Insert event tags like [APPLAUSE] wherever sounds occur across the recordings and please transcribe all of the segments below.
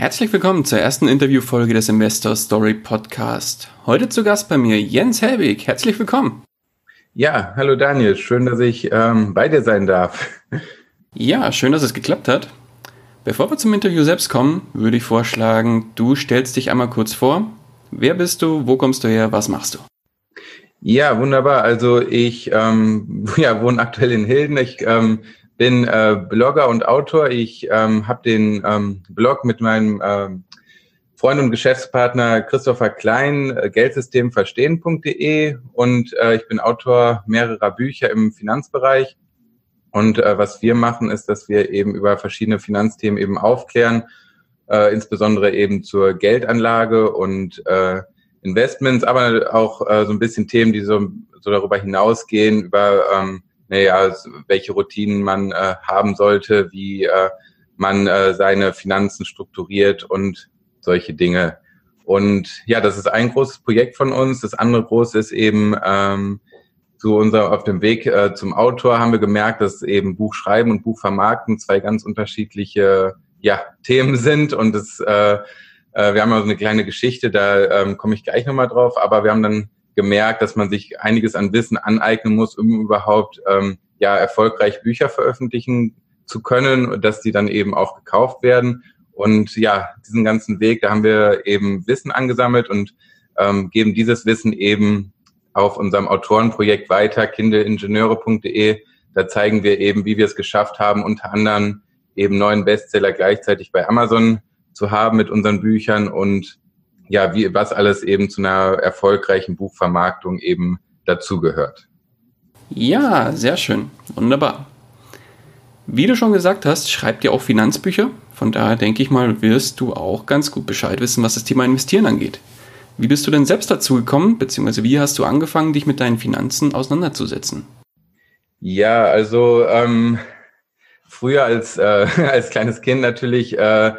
Herzlich willkommen zur ersten Interviewfolge des Investor Story Podcast. Heute zu Gast bei mir Jens Helwig. Herzlich willkommen. Ja, hallo Daniel. Schön, dass ich ähm, bei dir sein darf. Ja, schön, dass es geklappt hat. Bevor wir zum Interview selbst kommen, würde ich vorschlagen, du stellst dich einmal kurz vor. Wer bist du? Wo kommst du her? Was machst du? Ja, wunderbar. Also ich ähm, [LAUGHS] ja, wohne aktuell in Hilden. Ich ähm, bin äh, Blogger und Autor. Ich ähm, habe den ähm, Blog mit meinem ähm, Freund und Geschäftspartner Christopher Klein, äh, geldsystemverstehen.de und äh, ich bin Autor mehrerer Bücher im Finanzbereich. Und äh, was wir machen, ist, dass wir eben über verschiedene Finanzthemen eben aufklären, äh, insbesondere eben zur Geldanlage und äh, Investments, aber auch äh, so ein bisschen Themen, die so, so darüber hinausgehen, über ähm, naja, welche Routinen man äh, haben sollte, wie äh, man äh, seine Finanzen strukturiert und solche Dinge. Und ja, das ist ein großes Projekt von uns. Das andere große ist eben ähm, zu unser auf dem Weg äh, zum Autor haben wir gemerkt, dass eben Buchschreiben und Buchvermarkten zwei ganz unterschiedliche ja, Themen sind. Und das, äh, äh, wir haben ja so eine kleine Geschichte, da ähm, komme ich gleich nochmal drauf, aber wir haben dann gemerkt, dass man sich einiges an Wissen aneignen muss, um überhaupt ähm, ja erfolgreich Bücher veröffentlichen zu können und dass die dann eben auch gekauft werden. Und ja, diesen ganzen Weg, da haben wir eben Wissen angesammelt und ähm, geben dieses Wissen eben auf unserem Autorenprojekt weiter, kindleingenieure.de. Da zeigen wir eben, wie wir es geschafft haben, unter anderem eben neuen Bestseller gleichzeitig bei Amazon zu haben mit unseren Büchern und ja, wie, was alles eben zu einer erfolgreichen Buchvermarktung eben dazugehört. Ja, sehr schön. Wunderbar. Wie du schon gesagt hast, schreibt ihr auch Finanzbücher. Von daher denke ich mal, wirst du auch ganz gut Bescheid wissen, was das Thema Investieren angeht. Wie bist du denn selbst dazu gekommen, beziehungsweise wie hast du angefangen, dich mit deinen Finanzen auseinanderzusetzen? Ja, also ähm, früher als, äh, [LAUGHS] als kleines Kind natürlich äh,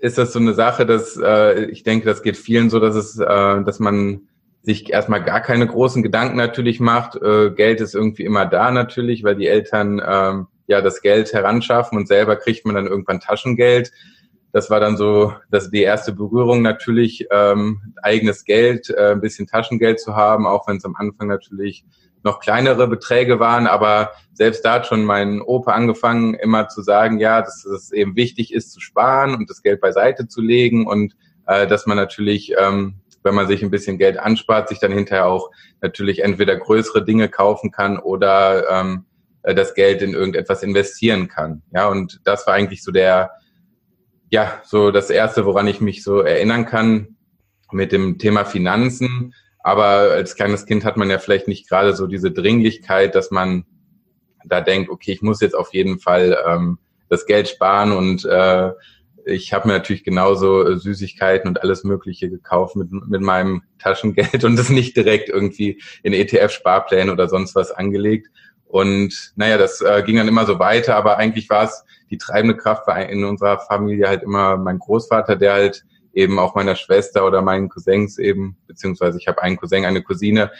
ist das so eine Sache, dass äh, ich denke, das geht vielen so, dass es, äh, dass man sich erstmal gar keine großen Gedanken natürlich macht. Äh, Geld ist irgendwie immer da natürlich, weil die Eltern ähm, ja das Geld heranschaffen und selber kriegt man dann irgendwann Taschengeld. Das war dann so, dass die erste Berührung natürlich ähm, eigenes Geld, äh, ein bisschen Taschengeld zu haben, auch wenn es am Anfang natürlich noch kleinere Beträge waren, aber selbst da hat schon mein Opa angefangen, immer zu sagen, ja, dass es eben wichtig ist zu sparen und das Geld beiseite zu legen und äh, dass man natürlich, ähm, wenn man sich ein bisschen Geld anspart, sich dann hinterher auch natürlich entweder größere Dinge kaufen kann oder ähm, äh, das Geld in irgendetwas investieren kann. Ja, und das war eigentlich so der, ja, so das erste, woran ich mich so erinnern kann mit dem Thema Finanzen aber als kleines Kind hat man ja vielleicht nicht gerade so diese Dringlichkeit, dass man da denkt, okay, ich muss jetzt auf jeden Fall ähm, das Geld sparen und äh, ich habe mir natürlich genauso äh, Süßigkeiten und alles Mögliche gekauft mit, mit meinem Taschengeld [LAUGHS] und das nicht direkt irgendwie in ETF-Sparpläne oder sonst was angelegt. Und naja, das äh, ging dann immer so weiter, aber eigentlich war es die treibende Kraft war in unserer Familie halt immer mein Großvater, der halt eben auch meiner Schwester oder meinen Cousins eben, beziehungsweise ich habe einen Cousin, eine Cousine,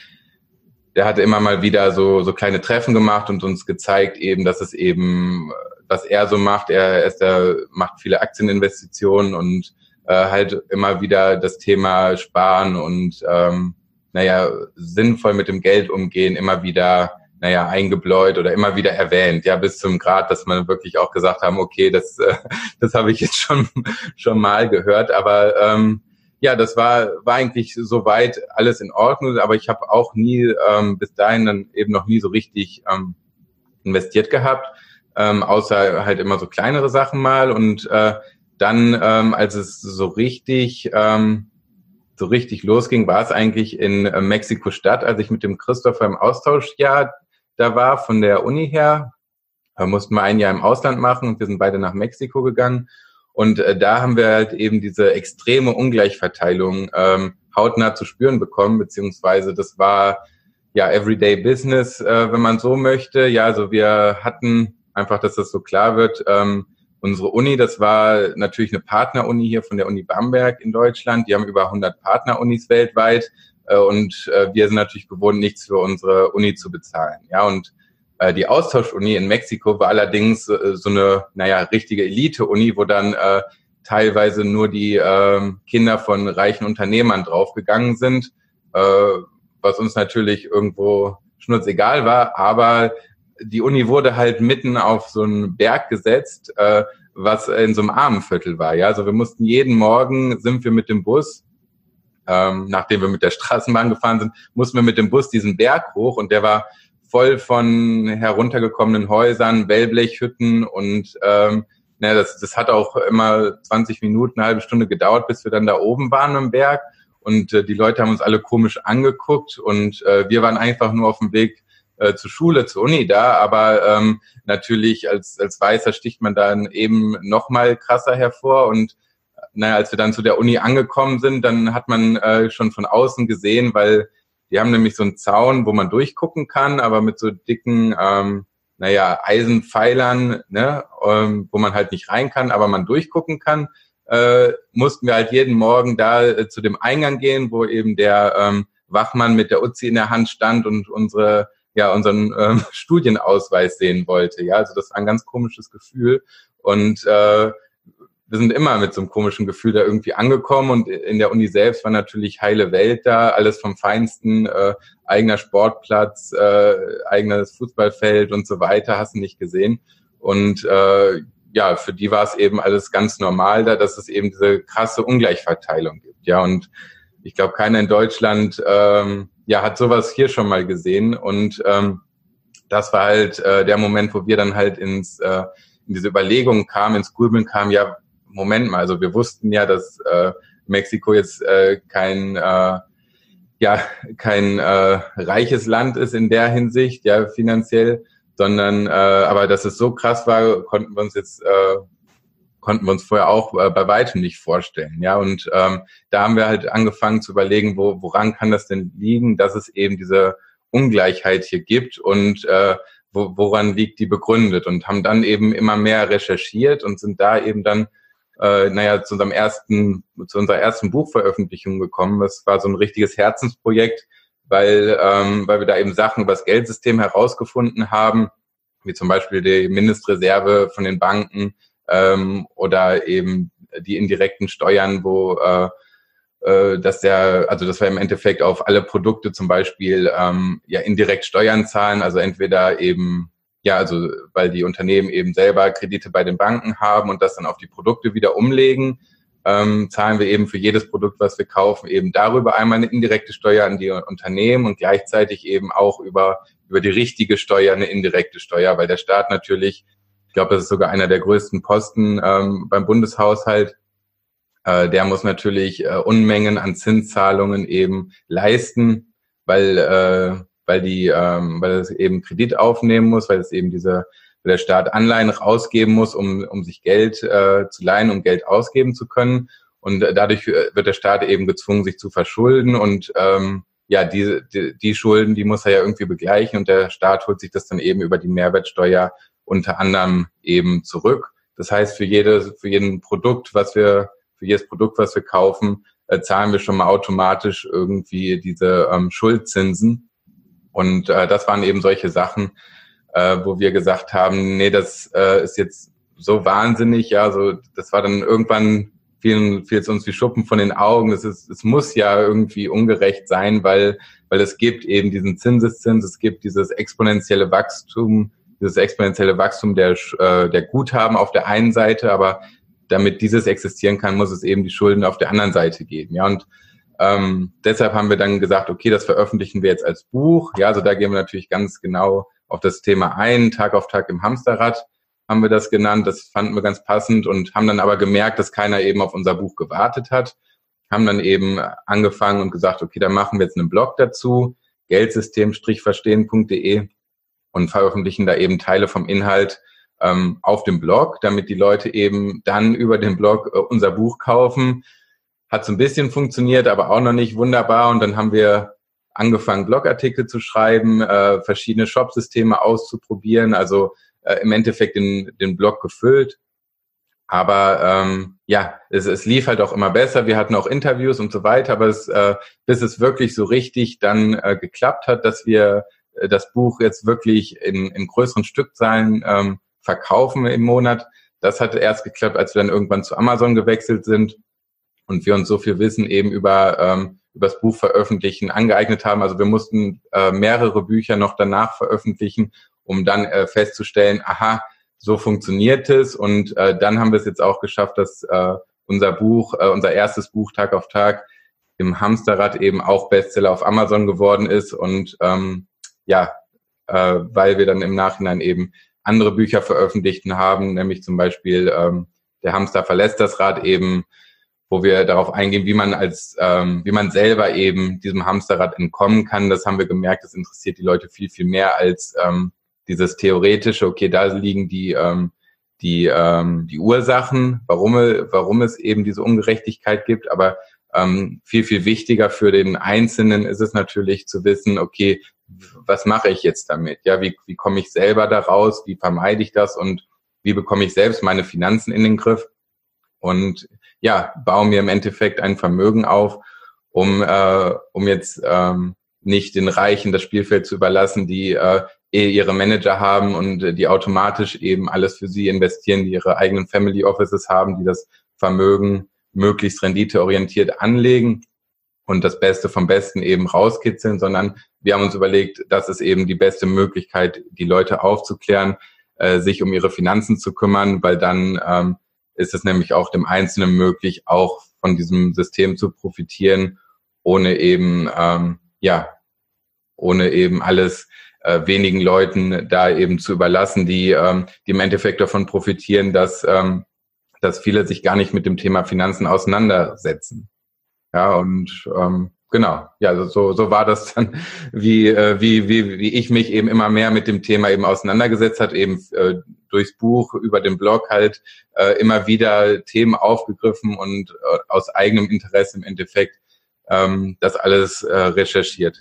der hatte immer mal wieder so, so kleine Treffen gemacht und uns gezeigt eben, dass es eben, was er so macht, er, ist der, macht viele Aktieninvestitionen und äh, halt immer wieder das Thema Sparen und ähm, naja, sinnvoll mit dem Geld umgehen, immer wieder naja, eingebläut oder immer wieder erwähnt, ja, bis zum Grad, dass man wirklich auch gesagt haben, okay, das, äh, [LAUGHS] das habe ich jetzt schon, schon mal gehört, aber ähm, ja, das war, war eigentlich soweit alles in Ordnung, aber ich habe auch nie ähm, bis dahin dann eben noch nie so richtig ähm, investiert gehabt, ähm, außer halt immer so kleinere Sachen mal. Und äh, dann, ähm, als es so richtig ähm, so richtig losging, war es eigentlich in äh, Mexiko-Stadt, als ich mit dem Christopher im Austauschjahr da war von der Uni her. Da mussten wir ein Jahr im Ausland machen und wir sind beide nach Mexiko gegangen. Und äh, da haben wir halt eben diese extreme Ungleichverteilung ähm, hautnah zu spüren bekommen, beziehungsweise das war ja Everyday Business, äh, wenn man so möchte. Ja, also wir hatten einfach, dass das so klar wird. Ähm, unsere Uni, das war natürlich eine Partneruni hier von der Uni Bamberg in Deutschland. Die haben über 100 Partnerunis weltweit und äh, wir sind natürlich gewohnt, nichts für unsere Uni zu bezahlen. Ja, und äh, die Austauschuni in Mexiko war allerdings äh, so eine, naja, richtige Elite-Uni, wo dann äh, teilweise nur die äh, Kinder von reichen Unternehmern draufgegangen sind, äh, was uns natürlich irgendwo schnurzegal war, aber die Uni wurde halt mitten auf so einen Berg gesetzt, äh, was in so einem Armenviertel war. Ja, also wir mussten jeden Morgen sind wir mit dem Bus, ähm, nachdem wir mit der Straßenbahn gefahren sind, mussten wir mit dem Bus diesen Berg hoch und der war voll von heruntergekommenen Häusern, Wellblechhütten und ähm, ne, das, das hat auch immer 20 Minuten, eine halbe Stunde gedauert, bis wir dann da oben waren am Berg. Und äh, die Leute haben uns alle komisch angeguckt und äh, wir waren einfach nur auf dem Weg äh, zur Schule, zur Uni da, aber ähm, natürlich als, als Weißer sticht man dann eben noch mal krasser hervor und naja, als wir dann zu der Uni angekommen sind, dann hat man äh, schon von außen gesehen, weil die haben nämlich so einen Zaun, wo man durchgucken kann, aber mit so dicken, ähm, naja, Eisenpfeilern, ne, ähm, wo man halt nicht rein kann, aber man durchgucken kann, äh, mussten wir halt jeden Morgen da äh, zu dem Eingang gehen, wo eben der ähm, Wachmann mit der Uzi in der Hand stand und unsere ja unseren ähm, [LAUGHS] Studienausweis sehen wollte. Ja, also das war ein ganz komisches Gefühl und äh, wir sind immer mit so einem komischen Gefühl da irgendwie angekommen und in der Uni selbst war natürlich heile Welt da, alles vom Feinsten, äh, eigener Sportplatz, äh, eigenes Fußballfeld und so weiter, hast du nicht gesehen. Und äh, ja, für die war es eben alles ganz normal da, dass es eben diese krasse Ungleichverteilung gibt. Ja, und ich glaube, keiner in Deutschland ähm, ja, hat sowas hier schon mal gesehen. Und ähm, das war halt äh, der Moment, wo wir dann halt ins äh, in diese Überlegungen kamen, ins Grübeln kamen, ja, Moment mal, also wir wussten ja, dass äh, Mexiko jetzt äh, kein äh, ja kein äh, reiches Land ist in der Hinsicht, ja finanziell, sondern äh, aber dass es so krass war, konnten wir uns jetzt äh, konnten wir uns vorher auch äh, bei weitem nicht vorstellen, ja. Und ähm, da haben wir halt angefangen zu überlegen, wo, woran kann das denn liegen, dass es eben diese Ungleichheit hier gibt und äh, wo, woran liegt die begründet? Und haben dann eben immer mehr recherchiert und sind da eben dann äh, naja, zu unserem ersten, zu unserer ersten Buchveröffentlichung gekommen. Das war so ein richtiges Herzensprojekt, weil, ähm, weil wir da eben Sachen über das Geldsystem herausgefunden haben, wie zum Beispiel die Mindestreserve von den Banken ähm, oder eben die indirekten Steuern, wo äh, äh, dass der, also dass wir im Endeffekt auf alle Produkte zum Beispiel ähm, ja indirekt Steuern zahlen, also entweder eben ja, also weil die Unternehmen eben selber Kredite bei den Banken haben und das dann auf die Produkte wieder umlegen, ähm, zahlen wir eben für jedes Produkt, was wir kaufen, eben darüber einmal eine indirekte Steuer an die Unternehmen und gleichzeitig eben auch über, über die richtige Steuer eine indirekte Steuer, weil der Staat natürlich, ich glaube, das ist sogar einer der größten Posten ähm, beim Bundeshaushalt, äh, der muss natürlich äh, Unmengen an Zinszahlungen eben leisten, weil äh, weil die, ähm, weil es eben Kredit aufnehmen muss, weil es eben diese, weil der Staat Anleihen rausgeben muss, um, um sich Geld äh, zu leihen, um Geld ausgeben zu können. Und äh, dadurch äh, wird der Staat eben gezwungen, sich zu verschulden und ähm, ja, diese, die, die Schulden, die muss er ja irgendwie begleichen und der Staat holt sich das dann eben über die Mehrwertsteuer unter anderem eben zurück. Das heißt, für jedes, für jeden Produkt, was wir, für jedes Produkt, was wir kaufen, äh, zahlen wir schon mal automatisch irgendwie diese ähm, Schuldzinsen. Und äh, das waren eben solche Sachen, äh, wo wir gesagt haben, nee, das äh, ist jetzt so wahnsinnig, ja, so das war dann irgendwann fiel, fiel es uns wie Schuppen von den Augen. Es ist, es muss ja irgendwie ungerecht sein, weil weil es gibt eben diesen Zinseszins, es gibt dieses exponentielle Wachstum, dieses exponentielle Wachstum der äh, der Guthaben auf der einen Seite, aber damit dieses existieren kann, muss es eben die Schulden auf der anderen Seite geben, ja und ähm, deshalb haben wir dann gesagt, okay, das veröffentlichen wir jetzt als Buch. Ja, also da gehen wir natürlich ganz genau auf das Thema ein. Tag auf Tag im Hamsterrad haben wir das genannt. Das fanden wir ganz passend und haben dann aber gemerkt, dass keiner eben auf unser Buch gewartet hat. Haben dann eben angefangen und gesagt, okay, dann machen wir jetzt einen Blog dazu, geldsystem-verstehen.de und veröffentlichen da eben Teile vom Inhalt ähm, auf dem Blog, damit die Leute eben dann über den Blog äh, unser Buch kaufen. Hat so ein bisschen funktioniert, aber auch noch nicht wunderbar. Und dann haben wir angefangen, Blogartikel zu schreiben, äh, verschiedene Shopsysteme auszuprobieren, also äh, im Endeffekt den, den Blog gefüllt. Aber ähm, ja, es, es lief halt auch immer besser. Wir hatten auch Interviews und so weiter, aber es, äh, bis es wirklich so richtig dann äh, geklappt hat, dass wir äh, das Buch jetzt wirklich in, in größeren Stückzahlen ähm, verkaufen im Monat. Das hat erst geklappt, als wir dann irgendwann zu Amazon gewechselt sind und wir uns so viel Wissen eben über ähm, über das Buch veröffentlichen angeeignet haben. Also wir mussten äh, mehrere Bücher noch danach veröffentlichen, um dann äh, festzustellen, aha, so funktioniert es. Und äh, dann haben wir es jetzt auch geschafft, dass äh, unser Buch, äh, unser erstes Buch Tag auf Tag im Hamsterrad eben auch Bestseller auf Amazon geworden ist. Und ähm, ja, äh, weil wir dann im Nachhinein eben andere Bücher veröffentlicht haben, nämlich zum Beispiel ähm, Der Hamster verlässt das Rad eben wo wir darauf eingehen, wie man als, ähm, wie man selber eben diesem Hamsterrad entkommen kann. Das haben wir gemerkt, das interessiert die Leute viel, viel mehr als ähm, dieses theoretische, okay, da liegen die, ähm, die, ähm, die Ursachen, warum, warum es eben diese Ungerechtigkeit gibt, aber ähm, viel, viel wichtiger für den Einzelnen ist es natürlich zu wissen, okay, was mache ich jetzt damit? Ja, wie, wie komme ich selber da raus? Wie vermeide ich das? Und wie bekomme ich selbst meine Finanzen in den Griff? Und ja, baue mir im Endeffekt ein Vermögen auf, um, äh, um jetzt ähm, nicht den Reichen das Spielfeld zu überlassen, die äh, eh ihre Manager haben und äh, die automatisch eben alles für sie investieren, die ihre eigenen Family Offices haben, die das Vermögen möglichst renditeorientiert anlegen und das Beste vom Besten eben rauskitzeln, sondern wir haben uns überlegt, das ist eben die beste Möglichkeit, die Leute aufzuklären, äh, sich um ihre Finanzen zu kümmern, weil dann ähm, ist es nämlich auch dem Einzelnen möglich, auch von diesem System zu profitieren, ohne eben, ähm, ja, ohne eben alles äh, wenigen Leuten da eben zu überlassen, die, ähm, die im Endeffekt davon profitieren, dass, ähm, dass viele sich gar nicht mit dem Thema Finanzen auseinandersetzen. Ja, und ähm, genau, ja, so, so war das dann, wie, äh, wie, wie, wie ich mich eben immer mehr mit dem Thema eben auseinandergesetzt hat, eben äh, durchs Buch, über den Blog halt äh, immer wieder Themen aufgegriffen und äh, aus eigenem Interesse im Endeffekt ähm, das alles äh, recherchiert.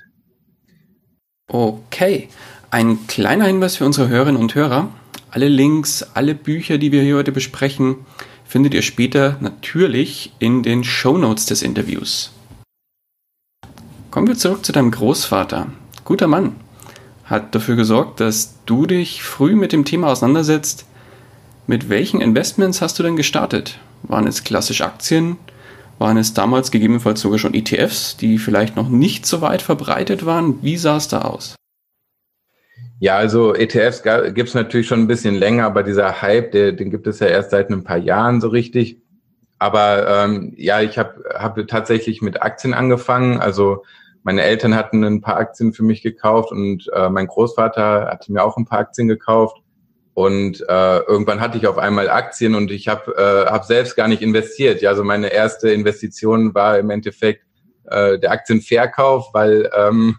Okay, ein kleiner Hinweis für unsere Hörerinnen und Hörer. Alle Links, alle Bücher, die wir hier heute besprechen, findet ihr später natürlich in den Show Notes des Interviews. Kommen wir zurück zu deinem Großvater. Guter Mann. Hat dafür gesorgt, dass du dich früh mit dem Thema auseinandersetzt. Mit welchen Investments hast du denn gestartet? Waren es klassisch Aktien? Waren es damals gegebenenfalls sogar schon ETFs, die vielleicht noch nicht so weit verbreitet waren? Wie sah es da aus? Ja, also ETFs gibt es natürlich schon ein bisschen länger, aber dieser Hype, der, den gibt es ja erst seit ein paar Jahren so richtig. Aber ähm, ja, ich habe hab tatsächlich mit Aktien angefangen. Also meine Eltern hatten ein paar Aktien für mich gekauft und äh, mein Großvater hatte mir auch ein paar Aktien gekauft. Und äh, irgendwann hatte ich auf einmal Aktien und ich habe äh, hab selbst gar nicht investiert. Ja, also meine erste Investition war im Endeffekt äh, der Aktienverkauf, weil, ähm,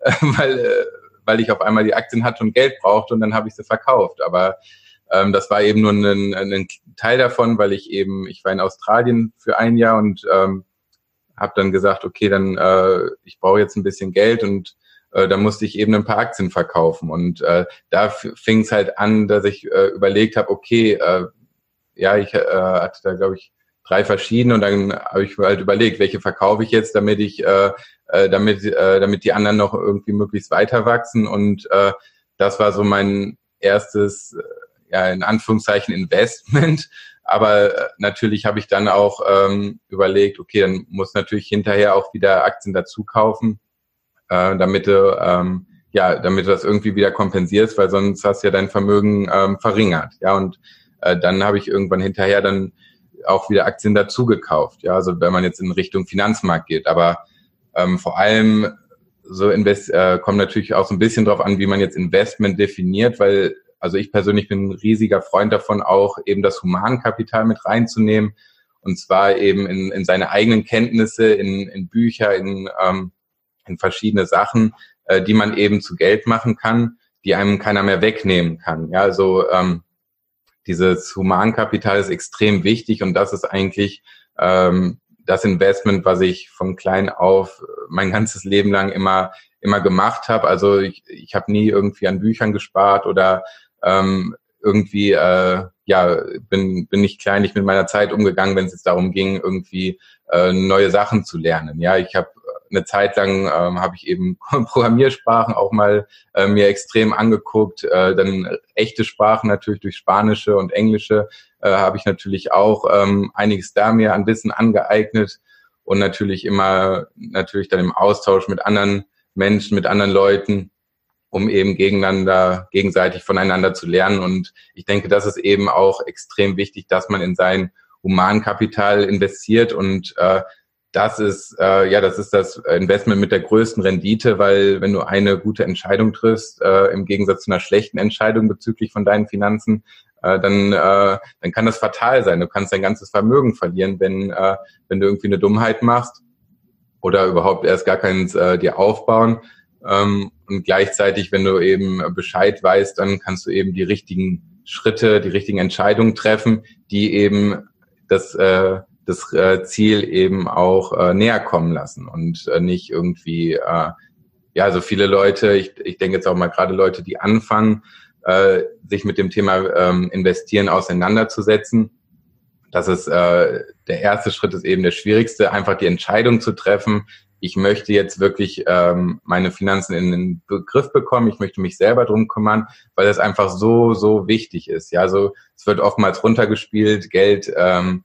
[LAUGHS] weil, äh, weil ich auf einmal die Aktien hatte und Geld brauchte und dann habe ich sie verkauft. Aber ähm, das war eben nur ein, ein Teil davon, weil ich eben, ich war in Australien für ein Jahr und ähm, habe dann gesagt, okay, dann äh, ich brauche jetzt ein bisschen Geld und äh, da musste ich eben ein paar Aktien verkaufen. Und äh, da fing es halt an, dass ich äh, überlegt habe, okay, äh, ja, ich äh, hatte da, glaube ich, drei verschiedene und dann habe ich halt überlegt, welche verkaufe ich jetzt, damit ich, äh, äh, damit, äh, damit die anderen noch irgendwie möglichst weiter wachsen. Und äh, das war so mein erstes ja, in Anführungszeichen Investment. [LAUGHS] Aber äh, natürlich habe ich dann auch ähm, überlegt, okay, dann muss natürlich hinterher auch wieder Aktien dazu kaufen, äh, damit du ähm, ja, damit du das irgendwie wieder kompensierst, weil sonst hast du ja dein Vermögen ähm, verringert. Ja, und äh, dann habe ich irgendwann hinterher dann auch wieder Aktien dazu gekauft. Ja, also wenn man jetzt in Richtung Finanzmarkt geht. Aber ähm, vor allem so invest äh, kommt natürlich auch so ein bisschen drauf an, wie man jetzt Investment definiert, weil also ich persönlich bin ein riesiger Freund davon, auch eben das Humankapital mit reinzunehmen. Und zwar eben in, in seine eigenen Kenntnisse, in, in Bücher, in, ähm, in verschiedene Sachen, äh, die man eben zu Geld machen kann, die einem keiner mehr wegnehmen kann. Ja, also ähm, dieses Humankapital ist extrem wichtig und das ist eigentlich ähm, das Investment, was ich von klein auf mein ganzes Leben lang immer immer gemacht habe. Also ich, ich habe nie irgendwie an Büchern gespart oder ähm, irgendwie äh, ja bin bin nicht kleinlich mit meiner Zeit umgegangen, wenn es jetzt darum ging, irgendwie äh, neue Sachen zu lernen. Ja, ich habe eine Zeit lang ähm, habe ich eben [LAUGHS] Programmiersprachen auch mal äh, mir extrem angeguckt. Äh, dann echte Sprachen natürlich durch Spanische und Englische äh, habe ich natürlich auch ähm, einiges da mir an Wissen angeeignet und natürlich immer natürlich dann im Austausch mit anderen Menschen, mit anderen Leuten, um eben gegeneinander, gegenseitig voneinander zu lernen. Und ich denke, das ist eben auch extrem wichtig, dass man in sein Humankapital investiert und äh, das ist äh, ja das ist das Investment mit der größten Rendite, weil wenn du eine gute Entscheidung triffst, äh, im Gegensatz zu einer schlechten Entscheidung bezüglich von deinen Finanzen, äh, dann äh, dann kann das fatal sein. Du kannst dein ganzes Vermögen verlieren, wenn äh, wenn du irgendwie eine Dummheit machst oder überhaupt erst gar keins äh, dir aufbauen. Ähm, und gleichzeitig, wenn du eben Bescheid weißt, dann kannst du eben die richtigen Schritte, die richtigen Entscheidungen treffen, die eben das äh, das äh, Ziel eben auch äh, näher kommen lassen und äh, nicht irgendwie, äh, ja, so viele Leute, ich, ich denke jetzt auch mal gerade Leute, die anfangen, äh, sich mit dem Thema ähm, Investieren auseinanderzusetzen. Das ist äh, der erste Schritt ist eben der schwierigste, einfach die Entscheidung zu treffen. Ich möchte jetzt wirklich ähm, meine Finanzen in den Begriff bekommen. Ich möchte mich selber drum kümmern, weil das einfach so so wichtig ist. Ja, so es wird oftmals runtergespielt. Geld ähm,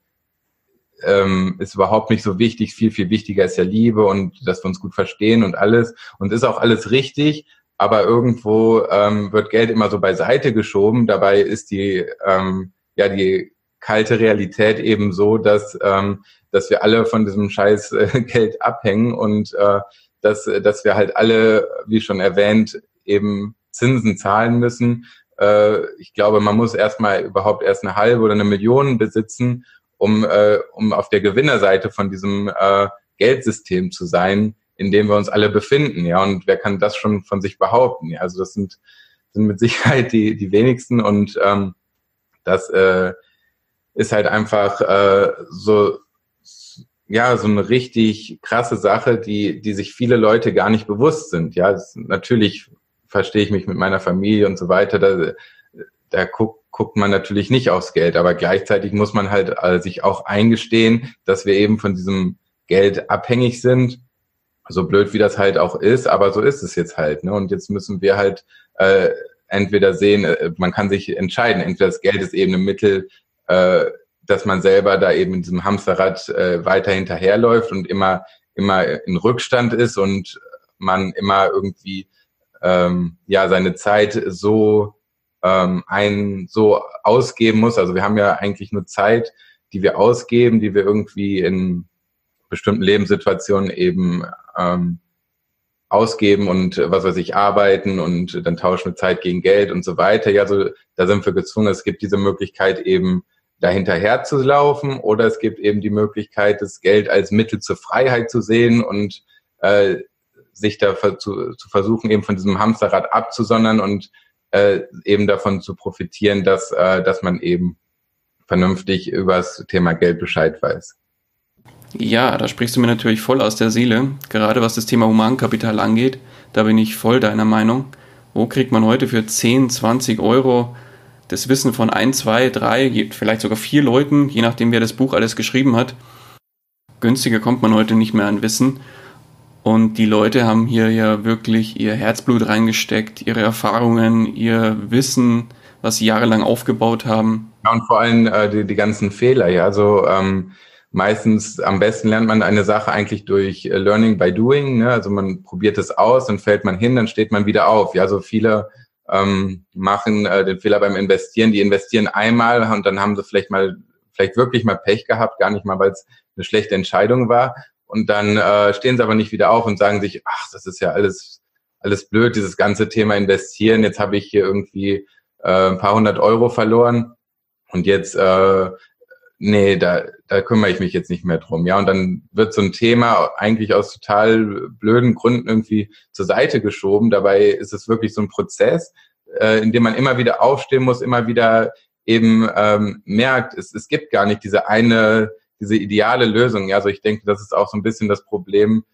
ähm, ist überhaupt nicht so wichtig. Viel, viel wichtiger ist ja Liebe und dass wir uns gut verstehen und alles. Und ist auch alles richtig. Aber irgendwo ähm, wird Geld immer so beiseite geschoben. Dabei ist die, ähm, ja, die kalte Realität eben so, dass, ähm, dass wir alle von diesem scheiß äh, [LAUGHS] Geld abhängen und äh, dass, dass wir halt alle, wie schon erwähnt, eben Zinsen zahlen müssen. Äh, ich glaube, man muss erstmal überhaupt erst eine halbe oder eine Million besitzen, um, äh, um auf der Gewinnerseite von diesem äh, Geldsystem zu sein, in dem wir uns alle befinden. Ja, und wer kann das schon von sich behaupten? Ja, also das sind, sind mit [LAUGHS] Sicherheit die, die wenigsten und ähm, das äh, ist halt einfach äh, so, ja, so eine richtig krasse Sache, die, die sich viele Leute gar nicht bewusst sind. Ja, das, natürlich verstehe ich mich mit meiner Familie und so weiter. Da, da guckt guckt man natürlich nicht aufs Geld, aber gleichzeitig muss man halt äh, sich auch eingestehen, dass wir eben von diesem Geld abhängig sind. So blöd wie das halt auch ist, aber so ist es jetzt halt. Ne? Und jetzt müssen wir halt äh, entweder sehen, äh, man kann sich entscheiden, entweder das Geld ist eben ein Mittel, äh, dass man selber da eben in diesem Hamsterrad äh, weiter hinterherläuft und immer immer in Rückstand ist und man immer irgendwie ähm, ja seine Zeit so ähm, ein so ausgeben muss. Also wir haben ja eigentlich nur Zeit, die wir ausgeben, die wir irgendwie in bestimmten Lebenssituationen eben ähm, ausgeben und was weiß ich, arbeiten und dann tauschen wir Zeit gegen Geld und so weiter. Ja, so da sind wir gezwungen. Es gibt diese Möglichkeit eben dahinterher zu laufen oder es gibt eben die Möglichkeit, das Geld als Mittel zur Freiheit zu sehen und äh, sich da zu, zu versuchen, eben von diesem Hamsterrad abzusondern und äh, eben davon zu profitieren, dass, äh, dass man eben vernünftig über das Thema Geld Bescheid weiß. Ja, da sprichst du mir natürlich voll aus der Seele. Gerade was das Thema Humankapital angeht, da bin ich voll deiner Meinung. Wo kriegt man heute für 10, 20 Euro das Wissen von ein, zwei, drei, vielleicht sogar vier Leuten, je nachdem wer das Buch alles geschrieben hat? Günstiger kommt man heute nicht mehr an Wissen. Und die Leute haben hier ja wirklich ihr Herzblut reingesteckt, ihre Erfahrungen, ihr Wissen, was sie jahrelang aufgebaut haben. Ja, und vor allem äh, die, die ganzen Fehler, ja. Also ähm, meistens am besten lernt man eine Sache eigentlich durch äh, Learning by Doing. Ne? Also man probiert es aus, dann fällt man hin, dann steht man wieder auf. Ja, so viele ähm, machen äh, den Fehler beim Investieren. Die investieren einmal und dann haben sie vielleicht mal, vielleicht wirklich mal Pech gehabt, gar nicht mal, weil es eine schlechte Entscheidung war und dann äh, stehen sie aber nicht wieder auf und sagen sich, ach, das ist ja alles, alles blöd, dieses ganze Thema investieren. Jetzt habe ich hier irgendwie äh, ein paar hundert Euro verloren und jetzt, äh, nee, da, da kümmere ich mich jetzt nicht mehr drum. Ja, und dann wird so ein Thema eigentlich aus total blöden Gründen irgendwie zur Seite geschoben. Dabei ist es wirklich so ein Prozess, äh, in dem man immer wieder aufstehen muss, immer wieder eben ähm, merkt, es, es gibt gar nicht diese eine, diese ideale Lösung. Ja, also ich denke, das ist auch so ein bisschen das Problem,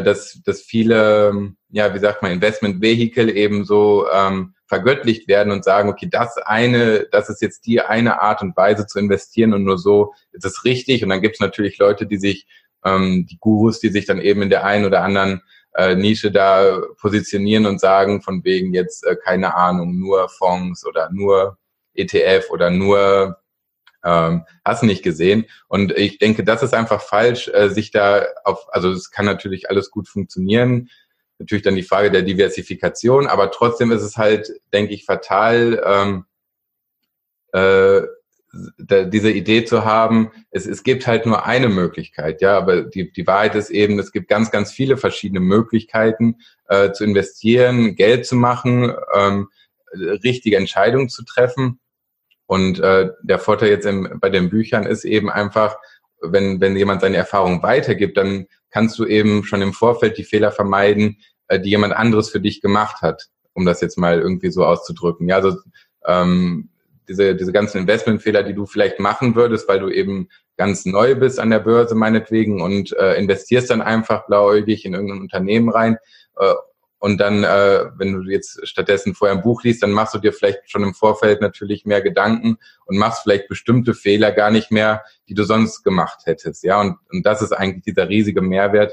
dass, dass viele, ja, wie sagt man, Investmentvehikel eben so ähm, vergöttlicht werden und sagen, okay, das eine, das ist jetzt die eine Art und Weise zu investieren und nur so ist es richtig. Und dann gibt es natürlich Leute, die sich, ähm, die Gurus, die sich dann eben in der einen oder anderen äh, Nische da positionieren und sagen, von wegen jetzt, äh, keine Ahnung, nur Fonds oder nur ETF oder nur ähm, hast nicht gesehen. Und ich denke, das ist einfach falsch, äh, sich da auf, also es kann natürlich alles gut funktionieren. Natürlich dann die Frage der Diversifikation, aber trotzdem ist es halt, denke ich, fatal, ähm, äh, diese Idee zu haben, es, es gibt halt nur eine Möglichkeit, ja, aber die, die Wahrheit ist eben, es gibt ganz, ganz viele verschiedene Möglichkeiten äh, zu investieren, Geld zu machen, ähm, richtige Entscheidungen zu treffen. Und äh, der Vorteil jetzt im, bei den Büchern ist eben einfach, wenn, wenn jemand seine Erfahrung weitergibt, dann kannst du eben schon im Vorfeld die Fehler vermeiden, äh, die jemand anderes für dich gemacht hat, um das jetzt mal irgendwie so auszudrücken. Ja, also ähm, diese, diese ganzen Investmentfehler, die du vielleicht machen würdest, weil du eben ganz neu bist an der Börse meinetwegen und äh, investierst dann einfach blauäugig in irgendein Unternehmen rein äh, und dann, äh, wenn du jetzt stattdessen vorher ein Buch liest, dann machst du dir vielleicht schon im Vorfeld natürlich mehr Gedanken und machst vielleicht bestimmte Fehler gar nicht mehr, die du sonst gemacht hättest. Ja, und, und das ist eigentlich dieser riesige Mehrwert,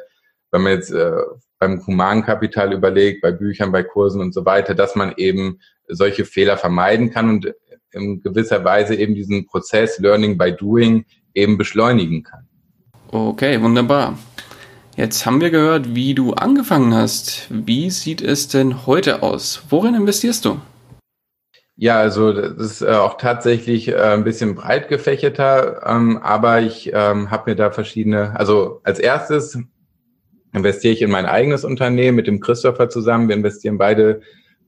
wenn man jetzt äh, beim Humankapital überlegt, bei Büchern, bei Kursen und so weiter, dass man eben solche Fehler vermeiden kann und in gewisser Weise eben diesen Prozess Learning by Doing eben beschleunigen kann. Okay, wunderbar. Jetzt haben wir gehört, wie du angefangen hast. Wie sieht es denn heute aus? Worin investierst du? Ja, also das ist äh, auch tatsächlich äh, ein bisschen breit gefächerter, ähm, aber ich ähm, habe mir da verschiedene, also als erstes investiere ich in mein eigenes Unternehmen mit dem Christopher zusammen. Wir investieren beide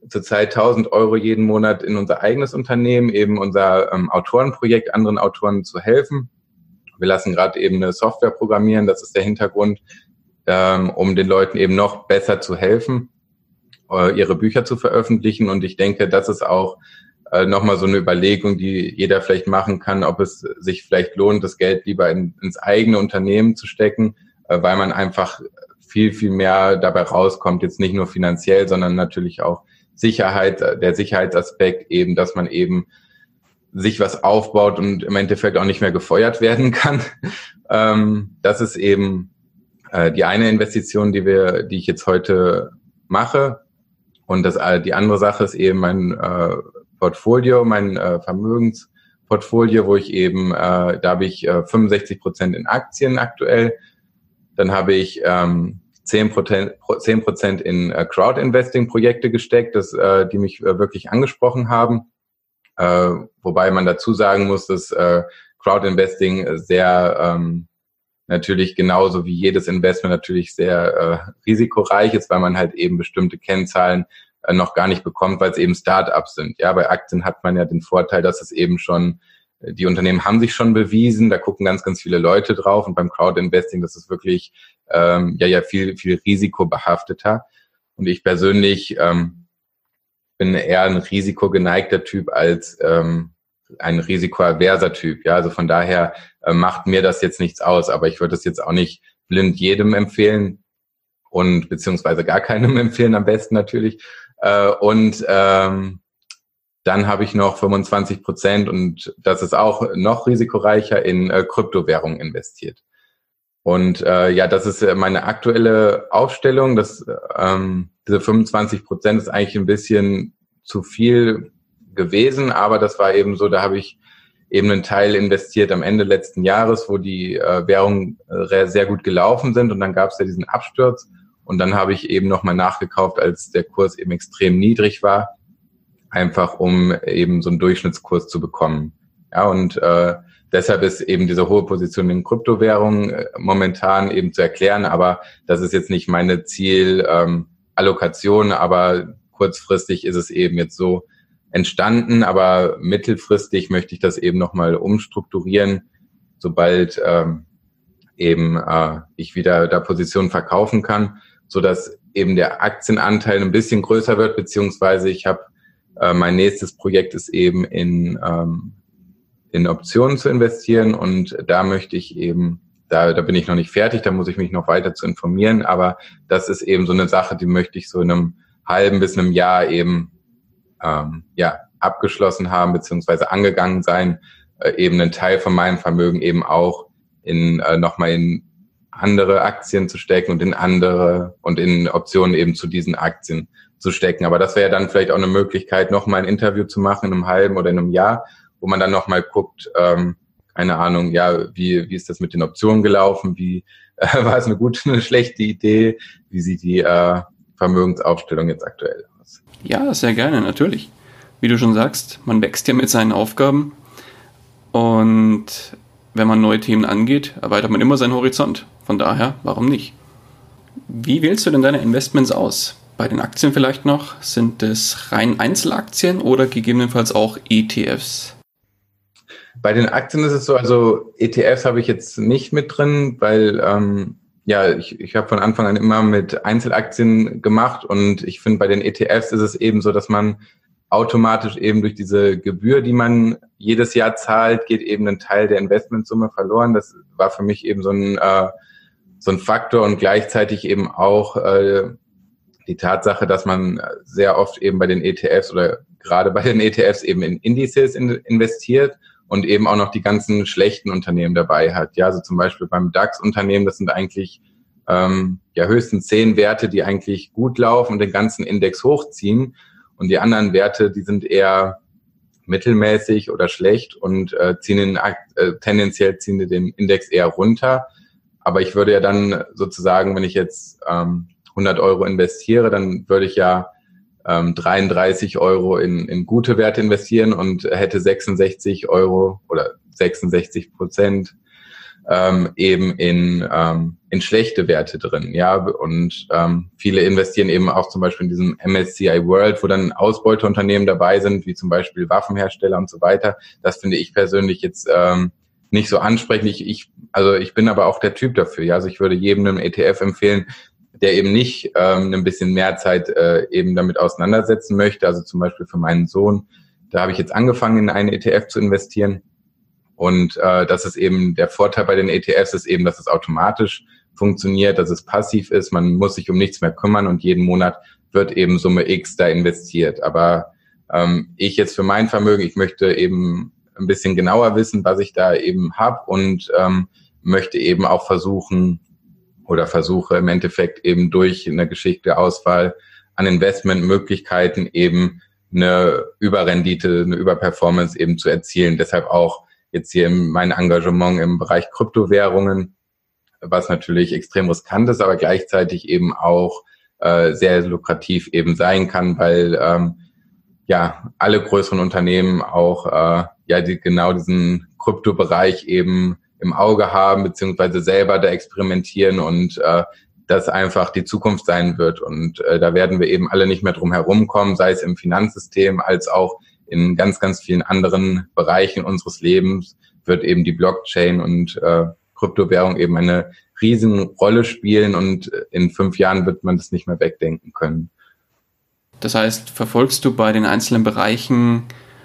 zurzeit 1000 Euro jeden Monat in unser eigenes Unternehmen, eben unser ähm, Autorenprojekt, anderen Autoren zu helfen. Wir lassen gerade eben eine Software programmieren, das ist der Hintergrund, ähm, um den Leuten eben noch besser zu helfen, äh, ihre Bücher zu veröffentlichen. Und ich denke, das ist auch äh, nochmal so eine Überlegung, die jeder vielleicht machen kann, ob es sich vielleicht lohnt, das Geld lieber in, ins eigene Unternehmen zu stecken, äh, weil man einfach viel, viel mehr dabei rauskommt, jetzt nicht nur finanziell, sondern natürlich auch Sicherheit, der Sicherheitsaspekt eben, dass man eben sich was aufbaut und im Endeffekt auch nicht mehr gefeuert [LAUGHS] werden kann. Ähm, das ist eben äh, die eine Investition, die wir, die ich jetzt heute mache, und das, äh, die andere Sache ist eben mein äh, Portfolio, mein äh, Vermögensportfolio, wo ich eben, äh, da habe ich äh, 65 Prozent in Aktien aktuell. Dann habe ich ähm, 10 Prozent 10 Prozent in äh, Crowd-Investing-Projekte gesteckt, das, äh, die mich äh, wirklich angesprochen haben. Äh, wobei man dazu sagen muss, dass äh, Crowd-Investing sehr ähm, natürlich genauso wie jedes Investment natürlich sehr äh, risikoreich ist, weil man halt eben bestimmte Kennzahlen äh, noch gar nicht bekommt, weil es eben Start-ups sind. Ja, bei Aktien hat man ja den Vorteil, dass es eben schon äh, die Unternehmen haben sich schon bewiesen, da gucken ganz, ganz viele Leute drauf und beim Crowd-Investing, das ist wirklich ähm, ja ja viel, viel risikobehafteter. Und ich persönlich ähm, bin eher ein risikogeneigter Typ als ähm, ein risikoaverser Typ. Ja, also von daher äh, macht mir das jetzt nichts aus, aber ich würde es jetzt auch nicht blind jedem empfehlen und beziehungsweise gar keinem [LAUGHS] empfehlen am besten natürlich. Äh, und ähm, dann habe ich noch 25 Prozent und das ist auch noch risikoreicher in äh, Kryptowährungen investiert. Und äh, ja, das ist äh, meine aktuelle Aufstellung. Das, ähm, diese 25 Prozent ist eigentlich ein bisschen zu viel gewesen, aber das war eben so, da habe ich eben einen Teil investiert am Ende letzten Jahres, wo die äh, Währungen äh, sehr gut gelaufen sind und dann gab es ja diesen Absturz und dann habe ich eben nochmal nachgekauft, als der Kurs eben extrem niedrig war, einfach um eben so einen Durchschnittskurs zu bekommen. Ja, und äh, deshalb ist eben diese hohe Position in Kryptowährungen äh, momentan eben zu erklären, aber das ist jetzt nicht meine Zielallokation, ähm, aber kurzfristig ist es eben jetzt so, entstanden, aber mittelfristig möchte ich das eben nochmal umstrukturieren, sobald ähm, eben äh, ich wieder da Positionen verkaufen kann, so dass eben der Aktienanteil ein bisschen größer wird, beziehungsweise ich habe äh, mein nächstes Projekt ist eben in ähm, in Optionen zu investieren und da möchte ich eben, da, da bin ich noch nicht fertig, da muss ich mich noch weiter zu informieren, aber das ist eben so eine Sache, die möchte ich so in einem halben bis einem Jahr eben ähm, ja, abgeschlossen haben, beziehungsweise angegangen sein, äh, eben einen Teil von meinem Vermögen eben auch in äh, nochmal in andere Aktien zu stecken und in andere und in Optionen eben zu diesen Aktien zu stecken. Aber das wäre dann vielleicht auch eine Möglichkeit, nochmal ein Interview zu machen in einem halben oder in einem Jahr, wo man dann nochmal guckt, ähm, keine Ahnung, ja, wie, wie ist das mit den Optionen gelaufen, wie äh, [LAUGHS] war es eine gute, eine schlechte Idee, wie sieht die äh, Vermögensaufstellung jetzt aktuell aus? Ja, sehr gerne, natürlich. Wie du schon sagst, man wächst ja mit seinen Aufgaben und wenn man neue Themen angeht, erweitert man immer seinen Horizont. Von daher, warum nicht? Wie wählst du denn deine Investments aus? Bei den Aktien vielleicht noch, sind es rein Einzelaktien oder gegebenenfalls auch ETFs? Bei den Aktien ist es so, also ETFs habe ich jetzt nicht mit drin, weil ähm, ja, ich, ich habe von Anfang an immer mit Einzelaktien gemacht und ich finde, bei den ETFs ist es eben so, dass man automatisch eben durch diese Gebühr, die man jedes Jahr zahlt, geht eben ein Teil der Investmentsumme verloren. Das war für mich eben so ein, äh, so ein Faktor und gleichzeitig eben auch äh, die Tatsache, dass man sehr oft eben bei den ETFs oder gerade bei den ETFs eben in Indizes in, investiert und eben auch noch die ganzen schlechten Unternehmen dabei hat. Ja, also zum Beispiel beim DAX-Unternehmen, das sind eigentlich ähm, ja höchstens zehn Werte, die eigentlich gut laufen und den ganzen Index hochziehen. Und die anderen Werte, die sind eher mittelmäßig oder schlecht und äh, ziehen den, äh, tendenziell ziehen den Index eher runter. Aber ich würde ja dann sozusagen, wenn ich jetzt ähm, 100 Euro investiere, dann würde ich ja ähm, 33 Euro in, in gute Werte investieren und hätte 66 Euro oder 66 Prozent ähm, eben in, ähm, in schlechte Werte drin. Ja, und ähm, viele investieren eben auch zum Beispiel in diesem MSCI World, wo dann Ausbeuteunternehmen dabei sind, wie zum Beispiel Waffenhersteller und so weiter. Das finde ich persönlich jetzt ähm, nicht so ansprechend. Ich, ich, also ich bin aber auch der Typ dafür. Ja, also ich würde jedem einen ETF empfehlen, der eben nicht ähm, ein bisschen mehr Zeit äh, eben damit auseinandersetzen möchte. Also zum Beispiel für meinen Sohn, da habe ich jetzt angefangen, in einen ETF zu investieren. Und äh, das ist eben der Vorteil bei den ETFs, ist eben, dass es automatisch funktioniert, dass es passiv ist. Man muss sich um nichts mehr kümmern und jeden Monat wird eben Summe X da investiert. Aber ähm, ich jetzt für mein Vermögen, ich möchte eben ein bisschen genauer wissen, was ich da eben habe und ähm, möchte eben auch versuchen, oder versuche im Endeffekt eben durch eine geschickte Auswahl an Investmentmöglichkeiten eben eine Überrendite, eine Überperformance eben zu erzielen. Deshalb auch jetzt hier mein Engagement im Bereich Kryptowährungen, was natürlich extrem riskant ist, aber gleichzeitig eben auch äh, sehr lukrativ eben sein kann, weil ähm, ja alle größeren Unternehmen auch äh, ja die genau diesen Kryptobereich eben im Auge haben, beziehungsweise selber da experimentieren und äh, das einfach die Zukunft sein wird. Und äh, da werden wir eben alle nicht mehr drum herumkommen, sei es im Finanzsystem als auch in ganz, ganz vielen anderen Bereichen unseres Lebens wird eben die Blockchain und äh, Kryptowährung eben eine riesen Rolle spielen und in fünf Jahren wird man das nicht mehr wegdenken können. Das heißt, verfolgst du bei den einzelnen Bereichen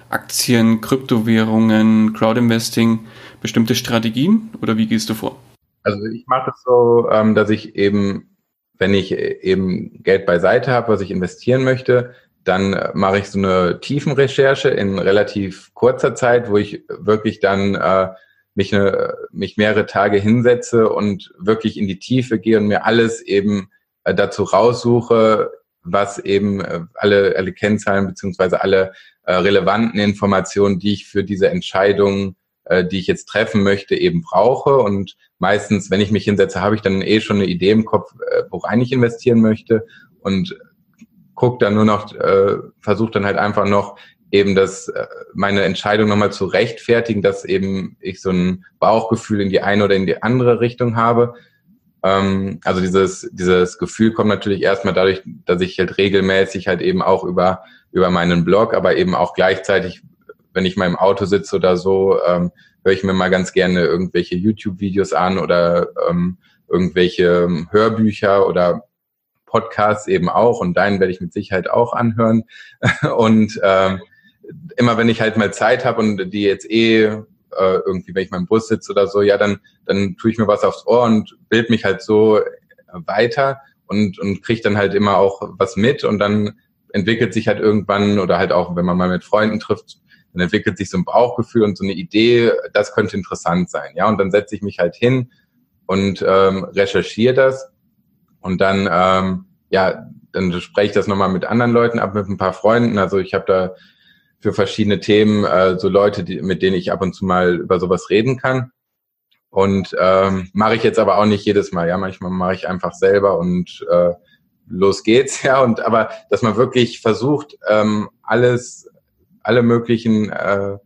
Aktien, Kryptowährungen, Crowdinvesting bestimmte Strategien oder wie gehst du vor? Also ich mache es so, ähm, dass ich eben, wenn ich eben Geld beiseite habe, was ich investieren möchte, dann mache ich so eine Tiefenrecherche in relativ kurzer Zeit, wo ich wirklich dann äh, mich, eine, mich mehrere Tage hinsetze und wirklich in die Tiefe gehe und mir alles eben äh, dazu raussuche, was eben äh, alle, alle Kennzahlen beziehungsweise alle äh, relevanten Informationen, die ich für diese Entscheidung, äh, die ich jetzt treffen möchte, eben brauche. Und meistens, wenn ich mich hinsetze, habe ich dann eh schon eine Idee im Kopf, äh, worein ich investieren möchte und gucke dann nur noch, äh, versuche dann halt einfach noch eben das, äh, meine Entscheidung nochmal zu rechtfertigen, dass eben ich so ein Bauchgefühl in die eine oder in die andere Richtung habe ähm, also dieses, dieses Gefühl kommt natürlich erstmal dadurch, dass ich halt regelmäßig halt eben auch über, über meinen Blog, aber eben auch gleichzeitig, wenn ich mal im Auto sitze oder so, ähm, höre ich mir mal ganz gerne irgendwelche YouTube-Videos an oder ähm, irgendwelche Hörbücher oder Podcasts eben auch und deinen werde ich mit Sicherheit auch anhören. [LAUGHS] und ähm, immer wenn ich halt mal Zeit habe und die jetzt eh äh, irgendwie, wenn ich mal im Bus sitze oder so, ja, dann, dann tue ich mir was aufs Ohr und bild mich halt so weiter und, und kriege dann halt immer auch was mit und dann entwickelt sich halt irgendwann oder halt auch, wenn man mal mit Freunden trifft, dann entwickelt sich so ein Bauchgefühl und so eine Idee, das könnte interessant sein. Ja, und dann setze ich mich halt hin und ähm, recherchiere das und dann, ähm, ja, dann spreche ich das nochmal mit anderen Leuten ab, mit ein paar Freunden. Also ich habe da für verschiedene Themen äh, so Leute, die, mit denen ich ab und zu mal über sowas reden kann. Und ähm, mache ich jetzt aber auch nicht jedes Mal. Ja, manchmal mache ich einfach selber und äh, los geht's. [LAUGHS] Ja, und aber dass man wirklich versucht, ähm, alles, alle möglichen äh,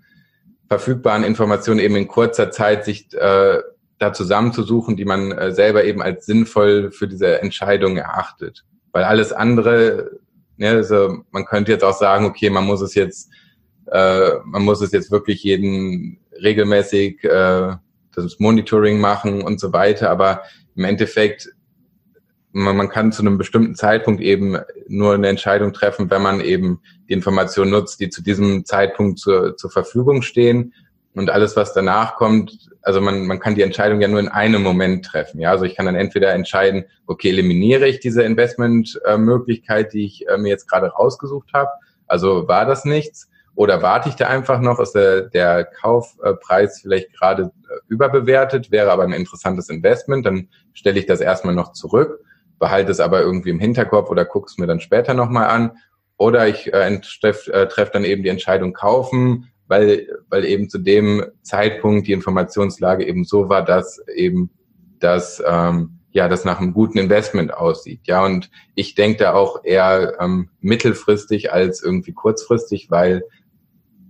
verfügbaren Informationen eben in kurzer Zeit sich äh, da zusammenzusuchen, die man äh, selber eben als sinnvoll für diese Entscheidung erachtet. Weil alles andere, ja, also man könnte jetzt auch sagen, okay, man muss es jetzt, äh, man muss es jetzt wirklich jeden regelmäßig äh, das Monitoring machen und so weiter, aber im Endeffekt man, man kann zu einem bestimmten Zeitpunkt eben nur eine Entscheidung treffen, wenn man eben die Informationen nutzt, die zu diesem Zeitpunkt zur, zur Verfügung stehen. Und alles, was danach kommt, also man, man kann die Entscheidung ja nur in einem Moment treffen. Ja, also ich kann dann entweder entscheiden, okay, eliminiere ich diese Investmentmöglichkeit, die ich äh, mir jetzt gerade rausgesucht habe. Also war das nichts? Oder warte ich da einfach noch, ist der, der Kaufpreis vielleicht gerade äh, überbewertet, wäre aber ein interessantes Investment, dann stelle ich das erstmal noch zurück, behalte es aber irgendwie im Hinterkopf oder gucke es mir dann später nochmal an. Oder ich äh, treffe äh, treff dann eben die Entscheidung kaufen, weil, weil eben zu dem Zeitpunkt die Informationslage eben so war, dass eben das, ähm, ja, das nach einem guten Investment aussieht. Ja, und ich denke da auch eher ähm, mittelfristig als irgendwie kurzfristig, weil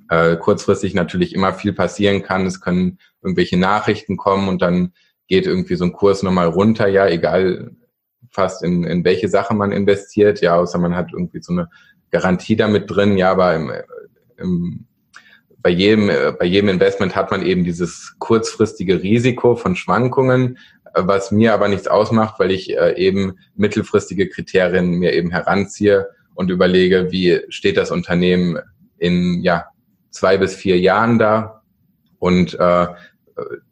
äh, kurzfristig natürlich immer viel passieren kann. Es können irgendwelche Nachrichten kommen und dann geht irgendwie so ein Kurs nochmal runter, ja, egal fast in, in welche Sache man investiert, ja, außer man hat irgendwie so eine Garantie damit drin, ja, aber im, im bei jedem, bei jedem Investment hat man eben dieses kurzfristige Risiko von Schwankungen, was mir aber nichts ausmacht, weil ich äh, eben mittelfristige Kriterien mir eben heranziehe und überlege, wie steht das Unternehmen in ja, zwei bis vier Jahren da. Und äh,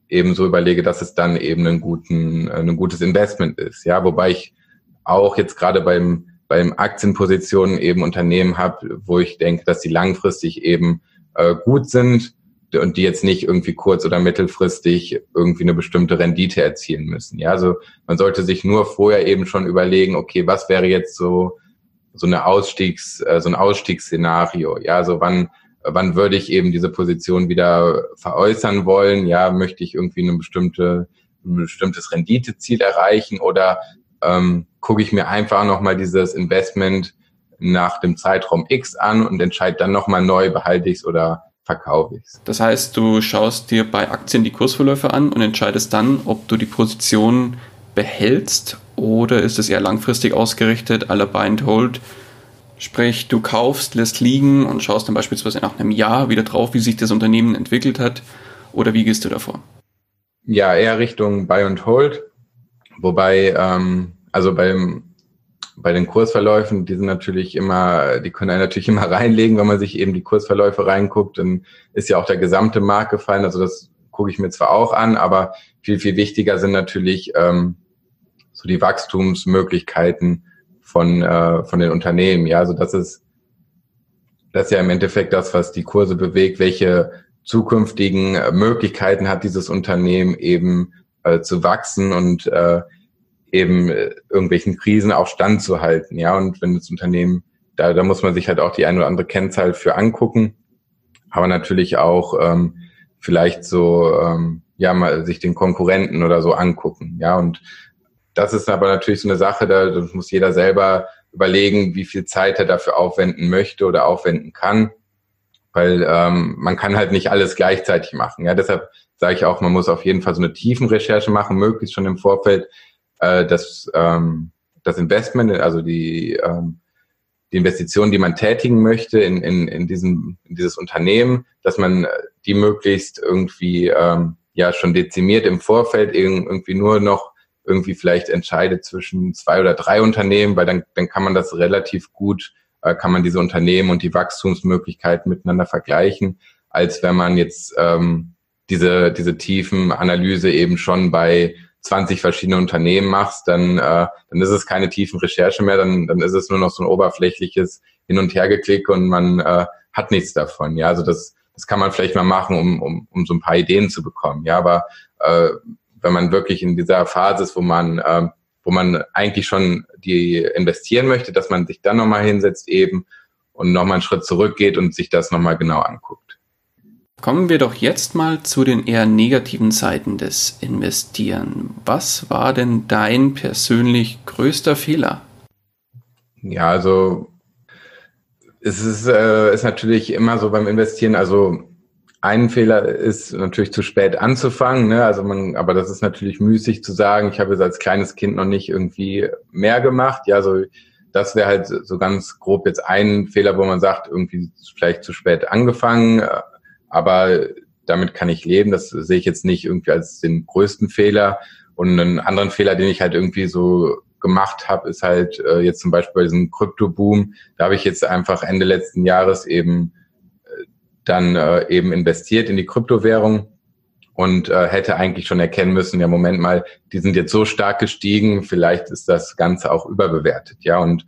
eben so überlege, dass es dann eben ein, guten, ein gutes Investment ist. Ja, wobei ich auch jetzt gerade beim, beim Aktienpositionen eben Unternehmen habe, wo ich denke, dass sie langfristig eben äh, gut sind und die jetzt nicht irgendwie kurz- oder mittelfristig irgendwie eine bestimmte Rendite erzielen müssen. Ja, also man sollte sich nur vorher eben schon überlegen, okay, was wäre jetzt so so eine Ausstiegs, äh, so ein Ausstiegsszenario? Ja, also wann wann würde ich eben diese Position wieder veräußern wollen? Ja, möchte ich irgendwie eine bestimmte ein bestimmtes Renditeziel erreichen oder ähm, gucke ich mir einfach nochmal dieses Investment nach dem Zeitraum X an und entscheide dann nochmal neu, behalte ich es oder verkaufe ich es. Das heißt, du schaust dir bei Aktien die Kursverläufe an und entscheidest dann, ob du die Position behältst oder ist es eher langfristig ausgerichtet, Buy and Hold. Sprich, du kaufst, lässt liegen und schaust dann beispielsweise nach einem Jahr wieder drauf, wie sich das Unternehmen entwickelt hat. Oder wie gehst du davor? Ja, eher Richtung Buy and Hold. Wobei, ähm, also beim bei den Kursverläufen, die sind natürlich immer, die können einen natürlich [LAUGHS] immer reinlegen, wenn man sich eben die Kursverläufe reinguckt, dann ist ja auch der gesamte Markt gefallen. Also das gucke ich mir zwar auch an, aber viel, viel wichtiger sind natürlich ähm, so die Wachstumsmöglichkeiten von, äh, von den Unternehmen. Ja, also das ist, das ist ja im Endeffekt das, was die Kurse bewegt, welche zukünftigen Möglichkeiten hat dieses Unternehmen eben äh, zu wachsen und äh, eben äh, irgendwelchen Krisen auch standzuhalten. Ja, und wenn das Unternehmen, da, da muss man sich halt auch die eine oder andere Kennzahl für angucken, aber natürlich auch ähm, vielleicht so, ähm, ja, mal sich den Konkurrenten oder so angucken. Ja, und das ist aber natürlich so eine Sache, da muss jeder selber überlegen, wie viel Zeit er dafür aufwenden möchte oder aufwenden kann. Weil ähm, man kann halt nicht alles gleichzeitig machen. Ja, deshalb sage ich auch, man muss auf jeden Fall so eine Tiefenrecherche machen, möglichst schon im Vorfeld, äh, das, ähm, das Investment, also die, ähm, die Investition, die man tätigen möchte in, in, in, diesem, in dieses Unternehmen, dass man die möglichst irgendwie ähm, ja schon dezimiert im Vorfeld irgendwie nur noch irgendwie vielleicht entscheidet zwischen zwei oder drei Unternehmen, weil dann, dann kann man das relativ gut, äh, kann man diese Unternehmen und die Wachstumsmöglichkeiten miteinander vergleichen, als wenn man jetzt ähm, diese, diese tiefen Analyse eben schon bei 20 verschiedene Unternehmen machst, dann, äh, dann ist es keine tiefen Recherche mehr, dann, dann ist es nur noch so ein oberflächliches Hin- und Hergeklick und man äh, hat nichts davon. Ja, also das, das kann man vielleicht mal machen, um, um, um so ein paar Ideen zu bekommen. Ja, aber äh, wenn man wirklich in dieser Phase ist, wo man, äh, wo man eigentlich schon die investieren möchte, dass man sich dann nochmal hinsetzt eben und nochmal einen Schritt zurückgeht und sich das nochmal genau anguckt. Kommen wir doch jetzt mal zu den eher negativen Seiten des Investieren. Was war denn dein persönlich größter Fehler? Ja, also es ist, äh, ist natürlich immer so beim Investieren, also ein Fehler ist natürlich zu spät anzufangen, ne? Also man, aber das ist natürlich müßig zu sagen, ich habe jetzt als kleines Kind noch nicht irgendwie mehr gemacht. Ja, so das wäre halt so ganz grob jetzt ein Fehler, wo man sagt, irgendwie vielleicht zu spät angefangen, aber damit kann ich leben. Das sehe ich jetzt nicht irgendwie als den größten Fehler. Und einen anderen Fehler, den ich halt irgendwie so gemacht habe, ist halt äh, jetzt zum Beispiel bei diesem Krypto-Boom. Da habe ich jetzt einfach Ende letzten Jahres eben dann äh, eben investiert in die Kryptowährung und äh, hätte eigentlich schon erkennen müssen, ja Moment mal, die sind jetzt so stark gestiegen, vielleicht ist das Ganze auch überbewertet, ja und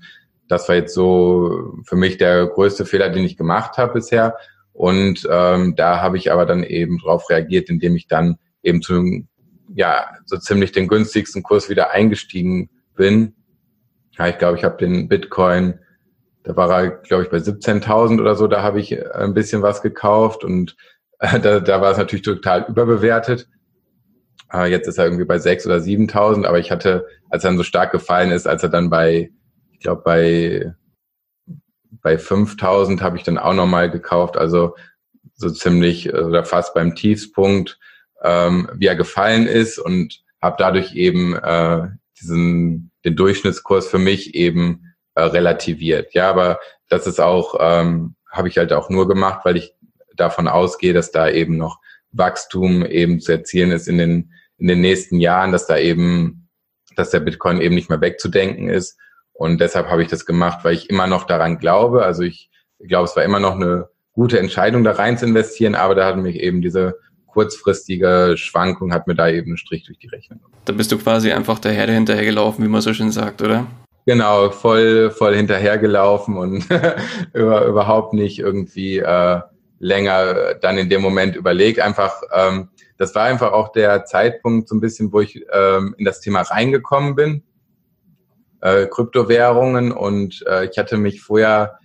das war jetzt so für mich der größte Fehler, den ich gemacht habe bisher und ähm, da habe ich aber dann eben drauf reagiert, indem ich dann eben zu, ja, so ziemlich den günstigsten Kurs wieder eingestiegen bin. Ja, ich glaube, ich habe den Bitcoin, da war er, glaube ich, bei 17.000 oder so, da habe ich äh, ein bisschen was gekauft und [LAUGHS] da, da war es natürlich total überbewertet. Äh, jetzt ist er irgendwie bei 6.000 oder 7.000, aber ich hatte, als er dann so stark gefallen ist, als er dann bei, ich glaube, bei bei 5000 habe ich dann auch nochmal gekauft, also so ziemlich oder fast beim Tiefspunkt, ähm, wie er gefallen ist und habe dadurch eben äh, diesen den Durchschnittskurs für mich eben äh, relativiert. Ja, aber das ist auch ähm, habe ich halt auch nur gemacht, weil ich davon ausgehe, dass da eben noch Wachstum eben zu erzielen ist in den in den nächsten Jahren, dass da eben dass der Bitcoin eben nicht mehr wegzudenken ist und deshalb habe ich das gemacht, weil ich immer noch daran glaube. Also ich glaube, es war immer noch eine gute Entscheidung, da rein zu investieren, aber da hat mich eben diese kurzfristige Schwankung hat mir da eben einen Strich durch die Rechnung. Da bist du quasi einfach der Herde hinterhergelaufen, wie man so schön sagt, oder? Genau, voll, voll hinterhergelaufen und [LAUGHS] über, überhaupt nicht irgendwie äh, länger dann in dem Moment überlegt. Einfach, ähm, das war einfach auch der Zeitpunkt so ein bisschen, wo ich ähm, in das Thema reingekommen bin äh, Kryptowährungen und äh, ich hatte mich vorher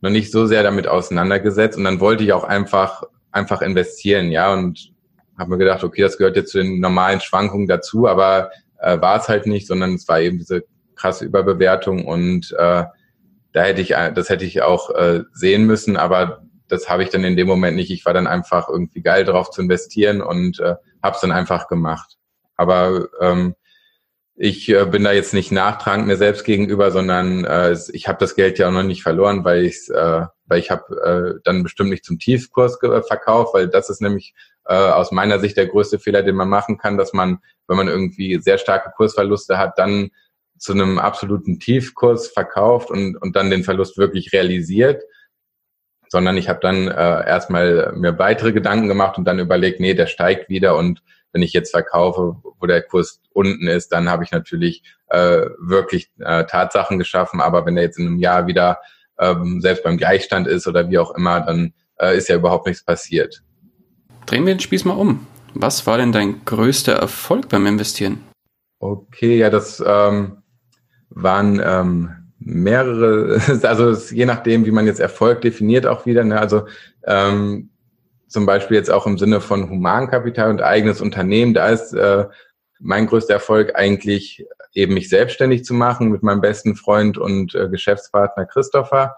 noch nicht so sehr damit auseinandergesetzt und dann wollte ich auch einfach einfach investieren, ja und habe mir gedacht, okay, das gehört jetzt zu den normalen Schwankungen dazu, aber äh, war es halt nicht, sondern es war eben diese krasse Überbewertung und äh, da hätte ich, das hätte ich auch äh, sehen müssen, aber das habe ich dann in dem Moment nicht. Ich war dann einfach irgendwie geil drauf zu investieren und äh, habe es dann einfach gemacht. Aber ähm, ich äh, bin da jetzt nicht nachtragend mir selbst gegenüber, sondern äh, ich habe das Geld ja auch noch nicht verloren, weil ich äh, weil ich habe äh, dann bestimmt nicht zum Tiefkurs verkauft, weil das ist nämlich äh, aus meiner Sicht der größte Fehler, den man machen kann, dass man, wenn man irgendwie sehr starke Kursverluste hat, dann zu einem absoluten Tiefkurs verkauft und, und dann den Verlust wirklich realisiert, sondern ich habe dann äh, erstmal mir weitere Gedanken gemacht und dann überlegt, nee, der steigt wieder und wenn ich jetzt verkaufe, wo der Kurs unten ist, dann habe ich natürlich äh, wirklich äh, Tatsachen geschaffen. Aber wenn er jetzt in einem Jahr wieder ähm, selbst beim Gleichstand ist oder wie auch immer, dann äh, ist ja überhaupt nichts passiert. Drehen wir den Spieß mal um. Was war denn dein größter Erfolg beim Investieren? Okay, ja, das ähm, waren ähm, mehrere, [LAUGHS] also je nachdem, wie man jetzt Erfolg definiert auch wieder. Ne? Also ähm, zum Beispiel jetzt auch im Sinne von Humankapital und eigenes Unternehmen, da ist äh, mein größter Erfolg eigentlich eben mich selbstständig zu machen mit meinem besten Freund und äh, Geschäftspartner Christopher.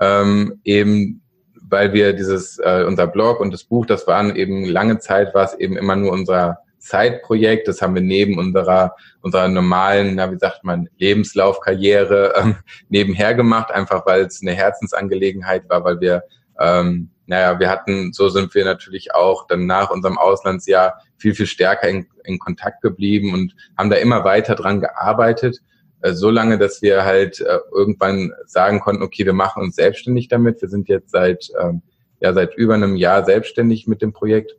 Ähm, eben weil wir dieses, äh, unser Blog und das Buch, das waren eben lange Zeit, war es eben immer nur unser Zeitprojekt. Das haben wir neben unserer, unserer normalen, na, wie sagt man, Lebenslaufkarriere ähm, nebenher gemacht, einfach weil es eine Herzensangelegenheit war, weil wir ähm, naja, wir hatten, so sind wir natürlich auch dann nach unserem Auslandsjahr viel, viel stärker in, in Kontakt geblieben und haben da immer weiter dran gearbeitet, äh, so lange, dass wir halt äh, irgendwann sagen konnten, okay, wir machen uns selbstständig damit. Wir sind jetzt seit, ähm, ja, seit über einem Jahr selbstständig mit dem Projekt.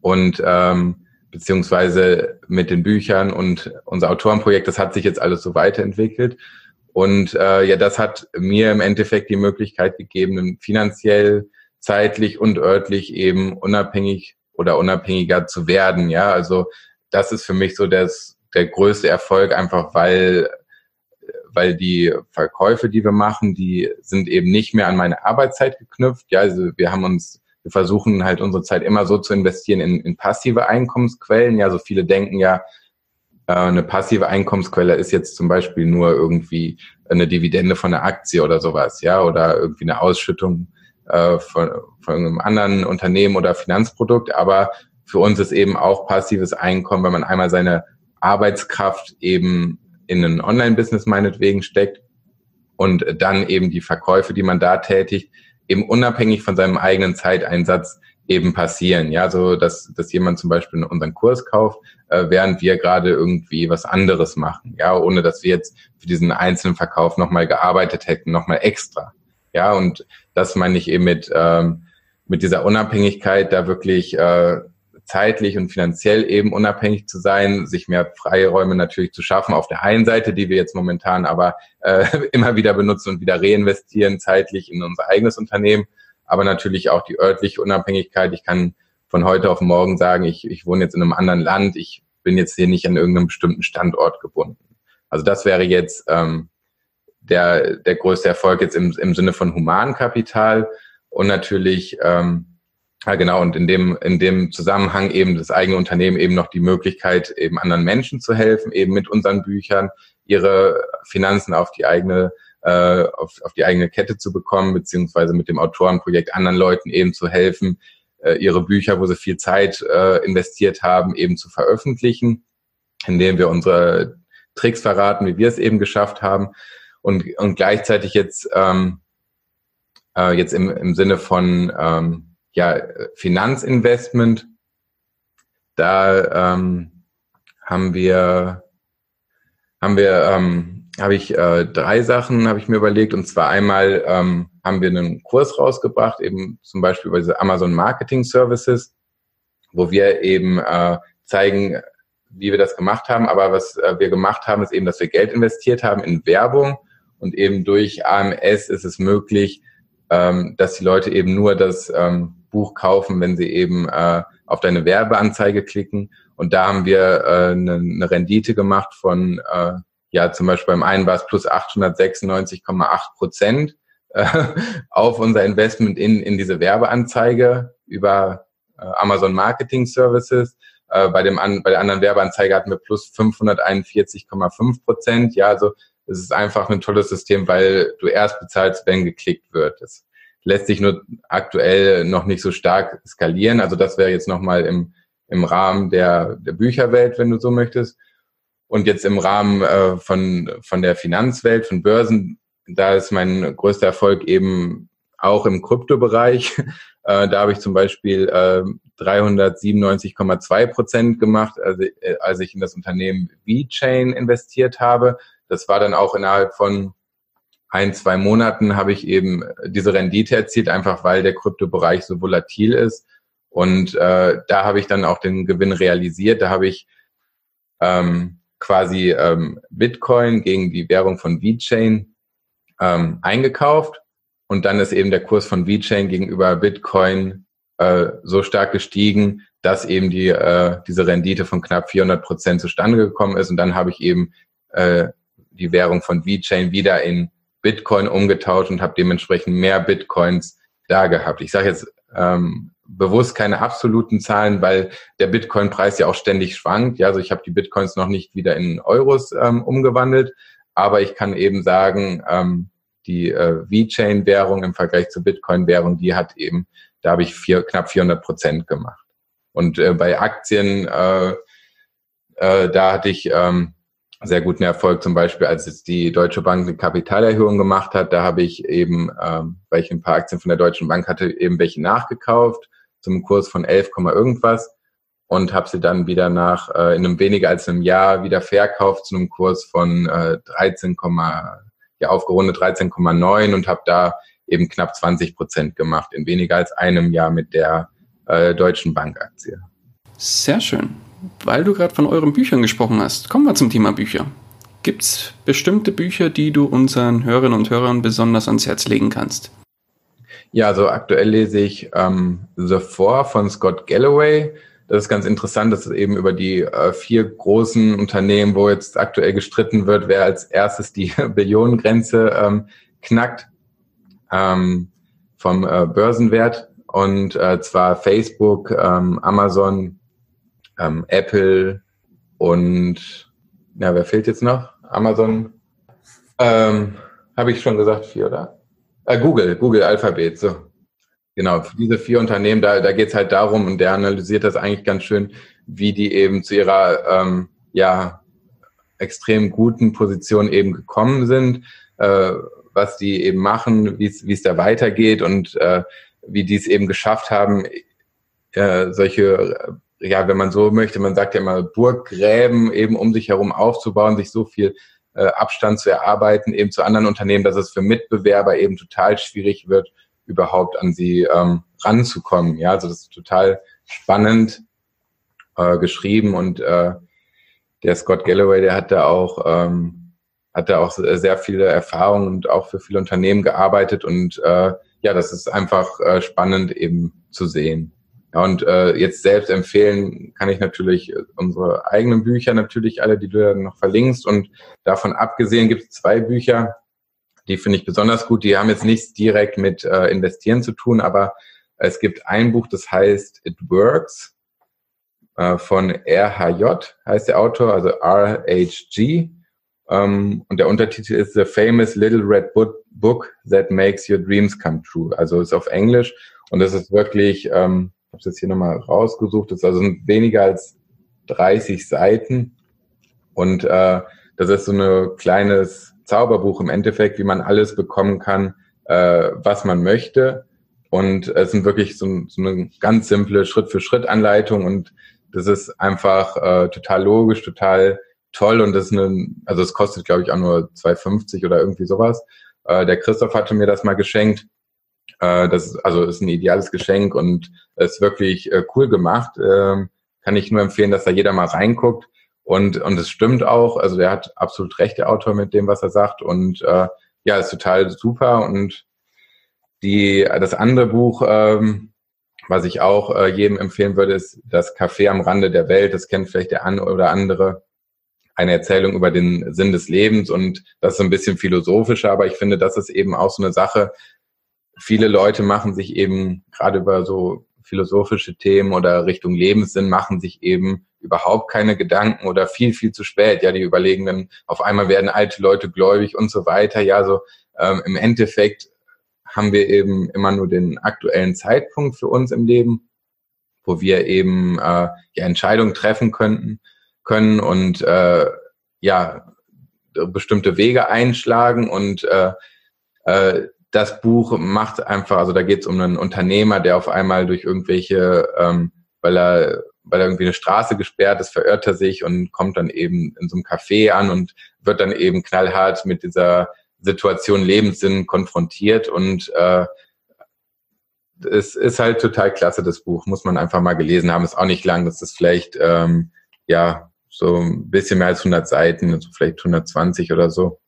und ähm, beziehungsweise mit den Büchern und unser Autorenprojekt, das hat sich jetzt alles so weiterentwickelt. Und äh, ja, das hat mir im Endeffekt die Möglichkeit gegeben, finanziell, zeitlich und örtlich eben unabhängig oder unabhängiger zu werden. Ja, also das ist für mich so das, der größte Erfolg, einfach weil weil die Verkäufe, die wir machen, die sind eben nicht mehr an meine Arbeitszeit geknüpft. Ja, also wir haben uns, wir versuchen halt unsere Zeit immer so zu investieren in, in passive Einkommensquellen. Ja, so viele denken ja, äh, eine passive Einkommensquelle ist jetzt zum Beispiel nur irgendwie eine Dividende von einer Aktie oder sowas, ja, oder irgendwie eine Ausschüttung äh, von, von einem anderen Unternehmen oder Finanzprodukt. Aber für uns ist eben auch passives Einkommen, wenn man einmal seine Arbeitskraft eben in ein Online-Business meinetwegen steckt und dann eben die Verkäufe, die man da tätigt, eben unabhängig von seinem eigenen Zeiteinsatz eben passieren. Ja, so dass, dass jemand zum Beispiel unseren Kurs kauft, äh, während wir gerade irgendwie was anderes machen. Ja, ohne dass wir jetzt für diesen einzelnen Verkauf nochmal gearbeitet hätten, nochmal extra. Ja, und das meine ich eben mit, ähm, mit dieser Unabhängigkeit, da wirklich äh, zeitlich und finanziell eben unabhängig zu sein, sich mehr Freiräume natürlich zu schaffen auf der einen Seite, die wir jetzt momentan aber äh, [LAUGHS] immer wieder benutzen und wieder reinvestieren zeitlich in unser eigenes Unternehmen, aber natürlich auch die örtliche Unabhängigkeit. Ich kann von heute auf morgen sagen, ich, ich wohne jetzt in einem anderen Land, ich bin jetzt hier nicht an irgendeinem bestimmten Standort gebunden. Also das wäre jetzt ähm, der, der größte Erfolg jetzt im, im Sinne von Humankapital und natürlich ähm, ja, genau. Und in dem, in dem Zusammenhang eben das eigene Unternehmen eben noch die Möglichkeit, eben anderen Menschen zu helfen, eben mit unseren Büchern ihre Finanzen auf die eigene, äh, auf, auf die eigene Kette zu bekommen, beziehungsweise mit dem Autorenprojekt anderen Leuten eben zu helfen, äh, ihre Bücher, wo sie viel Zeit äh, investiert haben, eben zu veröffentlichen, indem wir unsere Tricks verraten, wie wir es eben geschafft haben. Und, und gleichzeitig jetzt, ähm, äh, jetzt im, im Sinne von ähm, ja, Finanzinvestment. Da ähm, haben wir, haben wir, ähm, habe ich äh, drei Sachen, habe ich mir überlegt. Und zwar einmal ähm, haben wir einen Kurs rausgebracht, eben zum Beispiel über diese Amazon Marketing Services, wo wir eben äh, zeigen, wie wir das gemacht haben. Aber was äh, wir gemacht haben, ist eben, dass wir Geld investiert haben in Werbung und eben durch AMS ist es möglich, ähm, dass die Leute eben nur das ähm, Buch kaufen, wenn sie eben äh, auf deine Werbeanzeige klicken. Und da haben wir äh, eine, eine Rendite gemacht von, äh, ja, zum Beispiel beim einen war es plus 896,8 Prozent äh, [LAUGHS] auf unser Investment in, in diese Werbeanzeige über äh, Amazon Marketing Services. Äh, bei, dem an, bei der anderen Werbeanzeige hatten wir plus 541,5 Prozent. Ja, also es ist einfach ein tolles System, weil du erst bezahlst, wenn geklickt wird. Das lässt sich nur aktuell noch nicht so stark skalieren. Also das wäre jetzt nochmal im, im Rahmen der, der Bücherwelt, wenn du so möchtest. Und jetzt im Rahmen äh, von, von der Finanzwelt, von Börsen, da ist mein größter Erfolg eben auch im Kryptobereich. [LAUGHS] Äh, da habe ich zum Beispiel äh, 397,2 Prozent gemacht, also, äh, als ich in das Unternehmen VeChain investiert habe. Das war dann auch innerhalb von ein, zwei Monaten habe ich eben diese Rendite erzielt, einfach weil der Kryptobereich so volatil ist. Und äh, da habe ich dann auch den Gewinn realisiert. Da habe ich ähm, quasi ähm, Bitcoin gegen die Währung von VeChain ähm, eingekauft. Und dann ist eben der Kurs von VeChain gegenüber Bitcoin äh, so stark gestiegen, dass eben die, äh, diese Rendite von knapp 400 Prozent zustande gekommen ist. Und dann habe ich eben äh, die Währung von VeChain wieder in Bitcoin umgetauscht und habe dementsprechend mehr Bitcoins da gehabt. Ich sage jetzt ähm, bewusst keine absoluten Zahlen, weil der Bitcoin-Preis ja auch ständig schwankt. Ja, also ich habe die Bitcoins noch nicht wieder in Euros ähm, umgewandelt, aber ich kann eben sagen, ähm, die äh, V-Chain-Währung im Vergleich zur Bitcoin-Währung, die hat eben, da habe ich vier, knapp 400 Prozent gemacht. Und äh, bei Aktien, äh, äh, da hatte ich ähm, sehr guten Erfolg, zum Beispiel als jetzt die Deutsche Bank eine Kapitalerhöhung gemacht hat. Da habe ich eben, ähm, weil ich ein paar Aktien von der Deutschen Bank hatte, eben welche nachgekauft zum Kurs von 11, irgendwas und habe sie dann wieder nach äh, in einem weniger als einem Jahr wieder verkauft zu einem Kurs von äh, 13, ja aufgerundet 13,9 und habe da eben knapp 20 Prozent gemacht in weniger als einem Jahr mit der äh, Deutschen Bank Aktie. Sehr schön. Weil du gerade von euren Büchern gesprochen hast, kommen wir zum Thema Bücher. Gibt es bestimmte Bücher, die du unseren Hörerinnen und Hörern besonders ans Herz legen kannst? Ja, also aktuell lese ich ähm, The Four von Scott Galloway. Das ist ganz interessant, dass es eben über die äh, vier großen Unternehmen, wo jetzt aktuell gestritten wird, wer als erstes die [LAUGHS] Billionengrenze ähm, knackt ähm, vom äh, Börsenwert. Und äh, zwar Facebook, ähm, Amazon, ähm, Apple und ja, wer fehlt jetzt noch? Amazon. Ähm, Habe ich schon gesagt, vier, oder? Äh, Google, Google Alphabet, so. Genau, diese vier Unternehmen, da, da geht es halt darum, und der analysiert das eigentlich ganz schön, wie die eben zu ihrer ähm, ja, extrem guten Position eben gekommen sind, äh, was die eben machen, wie es da weitergeht und äh, wie die es eben geschafft haben, äh, solche, ja, wenn man so möchte, man sagt ja immer Burggräben eben um sich herum aufzubauen, sich so viel äh, Abstand zu erarbeiten, eben zu anderen Unternehmen, dass es für Mitbewerber eben total schwierig wird, überhaupt an sie ähm, ranzukommen. Ja, also das ist total spannend äh, geschrieben und äh, der Scott Galloway, der hat da auch ähm, hat da auch sehr viele Erfahrungen und auch für viele Unternehmen gearbeitet und äh, ja, das ist einfach äh, spannend eben zu sehen. Ja, und äh, jetzt selbst empfehlen kann ich natürlich äh, unsere eigenen Bücher, natürlich alle, die du dann noch verlinkst. Und davon abgesehen gibt es zwei Bücher, die finde ich besonders gut. Die haben jetzt nichts direkt mit äh, Investieren zu tun, aber es gibt ein Buch, das heißt It Works äh, von RHJ, heißt der Autor, also RHG. Ähm, und der Untertitel ist The Famous Little Red Book That Makes Your Dreams Come True. Also ist auf Englisch und das ist wirklich, ähm, habe es jetzt hier nochmal rausgesucht, das ist also weniger als 30 Seiten und äh, das ist so ein kleines Zauberbuch im Endeffekt, wie man alles bekommen kann, äh, was man möchte. Und es sind wirklich so, so eine ganz simple Schritt-für-Schritt-Anleitung und das ist einfach äh, total logisch, total toll und das ist eine, also es kostet glaube ich auch nur 2,50 oder irgendwie sowas. Äh, der Christoph hatte mir das mal geschenkt. Äh, das ist, also ist ein ideales Geschenk und ist wirklich äh, cool gemacht. Äh, kann ich nur empfehlen, dass da jeder mal reinguckt. Und, und es stimmt auch, also der hat absolut recht, der Autor, mit dem, was er sagt. Und äh, ja, ist total super. Und die, das andere Buch, ähm, was ich auch äh, jedem empfehlen würde, ist das Café am Rande der Welt. Das kennt vielleicht der eine oder andere eine Erzählung über den Sinn des Lebens und das ist ein bisschen philosophischer, aber ich finde, das ist eben auch so eine Sache. Viele Leute machen sich eben gerade über so philosophische Themen oder Richtung Lebenssinn machen sich eben überhaupt keine Gedanken oder viel, viel zu spät. Ja, die überlegen dann, auf einmal werden alte Leute gläubig und so weiter. Ja, so ähm, im Endeffekt haben wir eben immer nur den aktuellen Zeitpunkt für uns im Leben, wo wir eben äh, ja, Entscheidungen treffen könnten können und äh, ja bestimmte Wege einschlagen und äh, äh, das Buch macht einfach, also da geht es um einen Unternehmer, der auf einmal durch irgendwelche, ähm, weil er weil er irgendwie eine Straße gesperrt ist, verirrt er sich und kommt dann eben in so einem Café an und wird dann eben knallhart mit dieser Situation Lebenssinn konfrontiert und äh, es ist halt total klasse, das Buch, muss man einfach mal gelesen haben, ist auch nicht lang, das ist vielleicht ähm, ja so ein bisschen mehr als 100 Seiten, also vielleicht 120 oder so,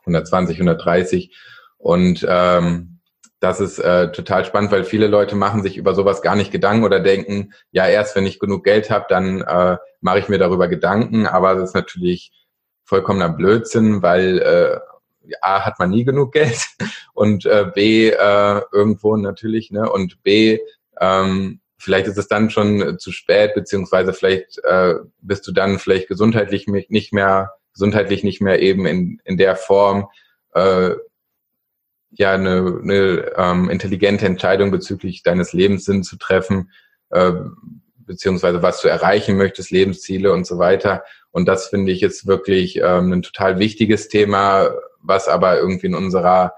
120, 130. Und ähm, das ist äh, total spannend, weil viele Leute machen sich über sowas gar nicht Gedanken oder denken, ja, erst wenn ich genug Geld habe, dann äh, mache ich mir darüber Gedanken. Aber das ist natürlich vollkommener Blödsinn, weil äh, A hat man nie genug Geld [LAUGHS] und äh, B äh, irgendwo natürlich, ne? Und B ähm, vielleicht ist es dann schon zu spät, beziehungsweise vielleicht äh, bist du dann vielleicht gesundheitlich nicht mehr, gesundheitlich nicht mehr eben in, in der Form, äh, ja, eine, eine ähm, intelligente Entscheidung bezüglich deines Lebenssinns zu treffen, äh, beziehungsweise was du erreichen möchtest, Lebensziele und so weiter. Und das finde ich jetzt wirklich ähm, ein total wichtiges Thema, was aber irgendwie in unserer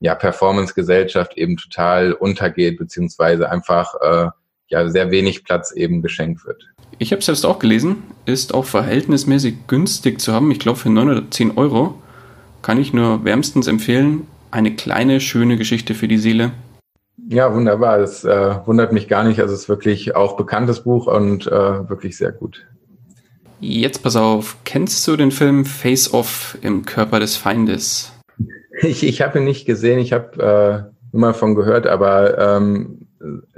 ja, Performance-Gesellschaft eben total untergeht, beziehungsweise einfach äh, ja sehr wenig Platz eben geschenkt wird. Ich habe es selbst auch gelesen, ist auch verhältnismäßig günstig zu haben. Ich glaube für 9 oder 10 Euro kann ich nur wärmstens empfehlen. Eine kleine, schöne Geschichte für die Seele. Ja, wunderbar. Das äh, wundert mich gar nicht. Also es ist wirklich auch bekanntes Buch und äh, wirklich sehr gut. Jetzt pass auf, kennst du den Film Face Off im Körper des Feindes? [LAUGHS] Ich, ich habe ihn nicht gesehen, ich habe äh, nur mal von gehört, aber ähm,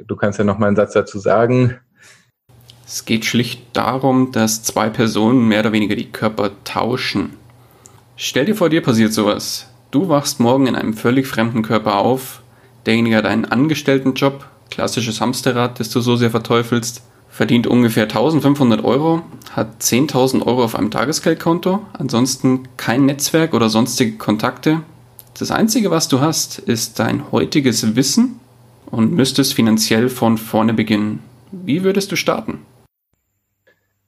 du kannst ja noch mal einen Satz dazu sagen. Es geht schlicht darum, dass zwei Personen mehr oder weniger die Körper tauschen. Stell dir vor, dir passiert sowas. Du wachst morgen in einem völlig fremden Körper auf, derjenige hat einen Angestelltenjob, klassisches Hamsterrad, das du so sehr verteufelst, verdient ungefähr 1500 Euro, hat 10.000 Euro auf einem Tagesgeldkonto, ansonsten kein Netzwerk oder sonstige Kontakte. Das Einzige, was du hast, ist dein heutiges Wissen und müsstest finanziell von vorne beginnen. Wie würdest du starten?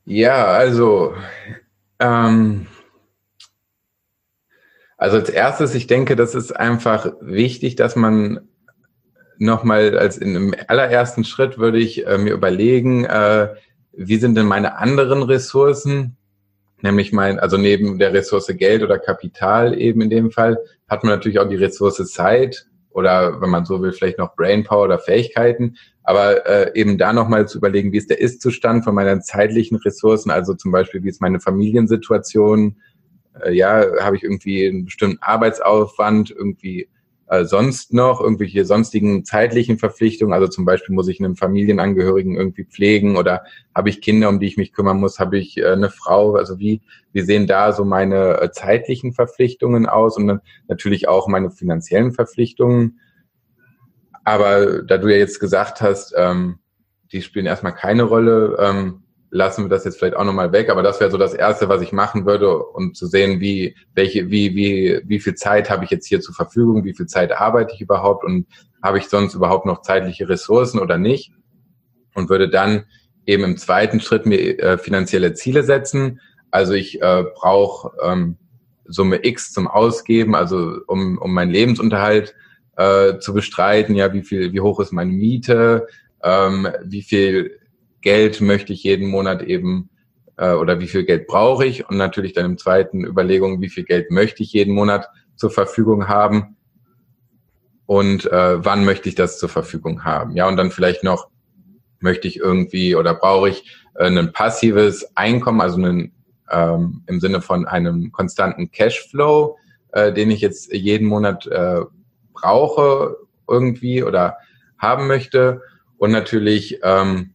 Ja, also, ähm, also als erstes, ich denke, das ist einfach wichtig, dass man nochmal als in einem allerersten Schritt würde ich äh, mir überlegen, äh, wie sind denn meine anderen Ressourcen? Nämlich mein, also neben der Ressource Geld oder Kapital eben in dem Fall, hat man natürlich auch die Ressource Zeit oder wenn man so will, vielleicht noch Brainpower oder Fähigkeiten. Aber äh, eben da nochmal zu überlegen, wie ist der Ist-Zustand von meinen zeitlichen Ressourcen, also zum Beispiel, wie ist meine Familiensituation, äh, ja, habe ich irgendwie einen bestimmten Arbeitsaufwand, irgendwie äh, sonst noch irgendwelche sonstigen zeitlichen Verpflichtungen, also zum Beispiel muss ich einen Familienangehörigen irgendwie pflegen oder habe ich Kinder, um die ich mich kümmern muss, habe ich äh, eine Frau, also wie, wie sehen da so meine äh, zeitlichen Verpflichtungen aus und dann natürlich auch meine finanziellen Verpflichtungen? Aber da du ja jetzt gesagt hast, ähm, die spielen erstmal keine Rolle, ähm, lassen wir das jetzt vielleicht auch nochmal weg. Aber das wäre so das Erste, was ich machen würde, um zu sehen, wie, welche, wie, wie, wie viel Zeit habe ich jetzt hier zur Verfügung, wie viel Zeit arbeite ich überhaupt und habe ich sonst überhaupt noch zeitliche Ressourcen oder nicht? Und würde dann eben im zweiten Schritt mir äh, finanzielle Ziele setzen. Also ich äh, brauche ähm, Summe X zum Ausgeben, also um, um meinen Lebensunterhalt äh, zu bestreiten, ja, wie viel, wie hoch ist meine Miete, ähm, wie viel Geld möchte ich jeden Monat eben äh, oder wie viel Geld brauche ich? Und natürlich dann im zweiten Überlegung, wie viel Geld möchte ich jeden Monat zur Verfügung haben? Und äh, wann möchte ich das zur Verfügung haben. Ja, und dann vielleicht noch, möchte ich irgendwie oder brauche ich äh, ein passives Einkommen, also einen, ähm, im Sinne von einem konstanten Cashflow, äh, den ich jetzt jeden Monat äh, brauche irgendwie oder haben möchte. Und natürlich ähm,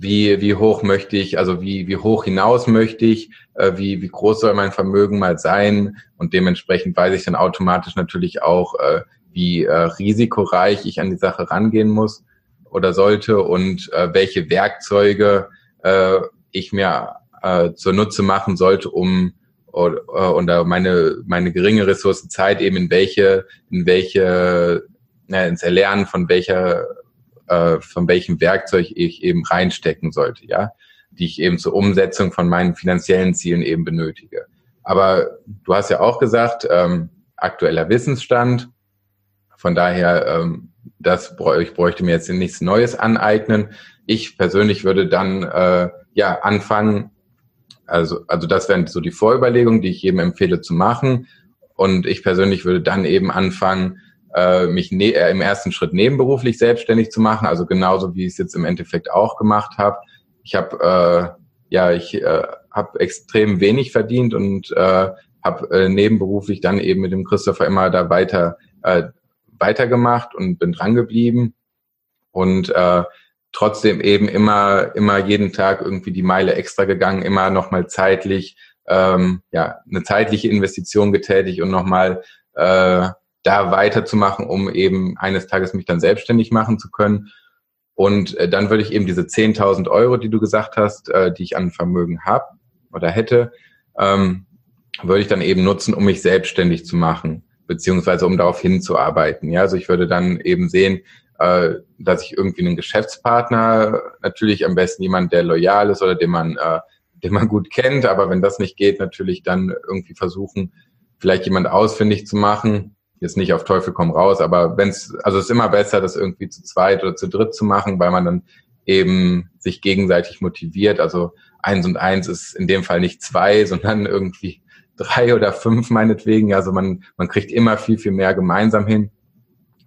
wie, wie hoch möchte ich, also wie, wie hoch hinaus möchte ich, äh, wie, wie groß soll mein Vermögen mal sein? Und dementsprechend weiß ich dann automatisch natürlich auch, äh, wie äh, risikoreich ich an die Sache rangehen muss oder sollte und äh, welche Werkzeuge äh, ich mir äh, zur Nutze machen sollte, um oder, äh, oder meine, meine geringe Ressource Zeit eben in welche, in welche, ja, ins Erlernen von welcher, äh, von welchem Werkzeug ich eben reinstecken sollte, ja, die ich eben zur Umsetzung von meinen finanziellen Zielen eben benötige. Aber du hast ja auch gesagt, ähm, aktueller Wissensstand. Von daher, ähm, das bräuchte, ich bräuchte mir jetzt nichts Neues aneignen. Ich persönlich würde dann äh, ja anfangen, also, also das wären so die Vorüberlegungen, die ich jedem empfehle zu machen. Und ich persönlich würde dann eben anfangen, äh, mich ne äh, im ersten Schritt nebenberuflich selbstständig zu machen, also genauso wie ich es jetzt im Endeffekt auch gemacht habe. Ich habe äh, ja, ich äh, habe extrem wenig verdient und äh, habe äh, nebenberuflich dann eben mit dem Christopher immer da weiter äh, weitergemacht und bin dran geblieben und äh, trotzdem eben immer, immer jeden Tag irgendwie die Meile extra gegangen, immer nochmal zeitlich, ähm, ja, eine zeitliche Investition getätigt und nochmal äh, da weiterzumachen, um eben eines Tages mich dann selbstständig machen zu können. Und äh, dann würde ich eben diese 10.000 Euro, die du gesagt hast, äh, die ich an Vermögen habe oder hätte, ähm, würde ich dann eben nutzen, um mich selbstständig zu machen, beziehungsweise um darauf hinzuarbeiten. Ja, also ich würde dann eben sehen, äh, dass ich irgendwie einen Geschäftspartner, natürlich am besten jemand, der loyal ist oder den man, äh, den man gut kennt, aber wenn das nicht geht, natürlich dann irgendwie versuchen, vielleicht jemand ausfindig zu machen. Jetzt nicht auf Teufel komm raus, aber wenn es, also es ist immer besser, das irgendwie zu zweit oder zu dritt zu machen, weil man dann eben sich gegenseitig motiviert. Also eins und eins ist in dem Fall nicht zwei, [LAUGHS] sondern irgendwie drei oder fünf meinetwegen. Also man, man kriegt immer viel, viel mehr gemeinsam hin.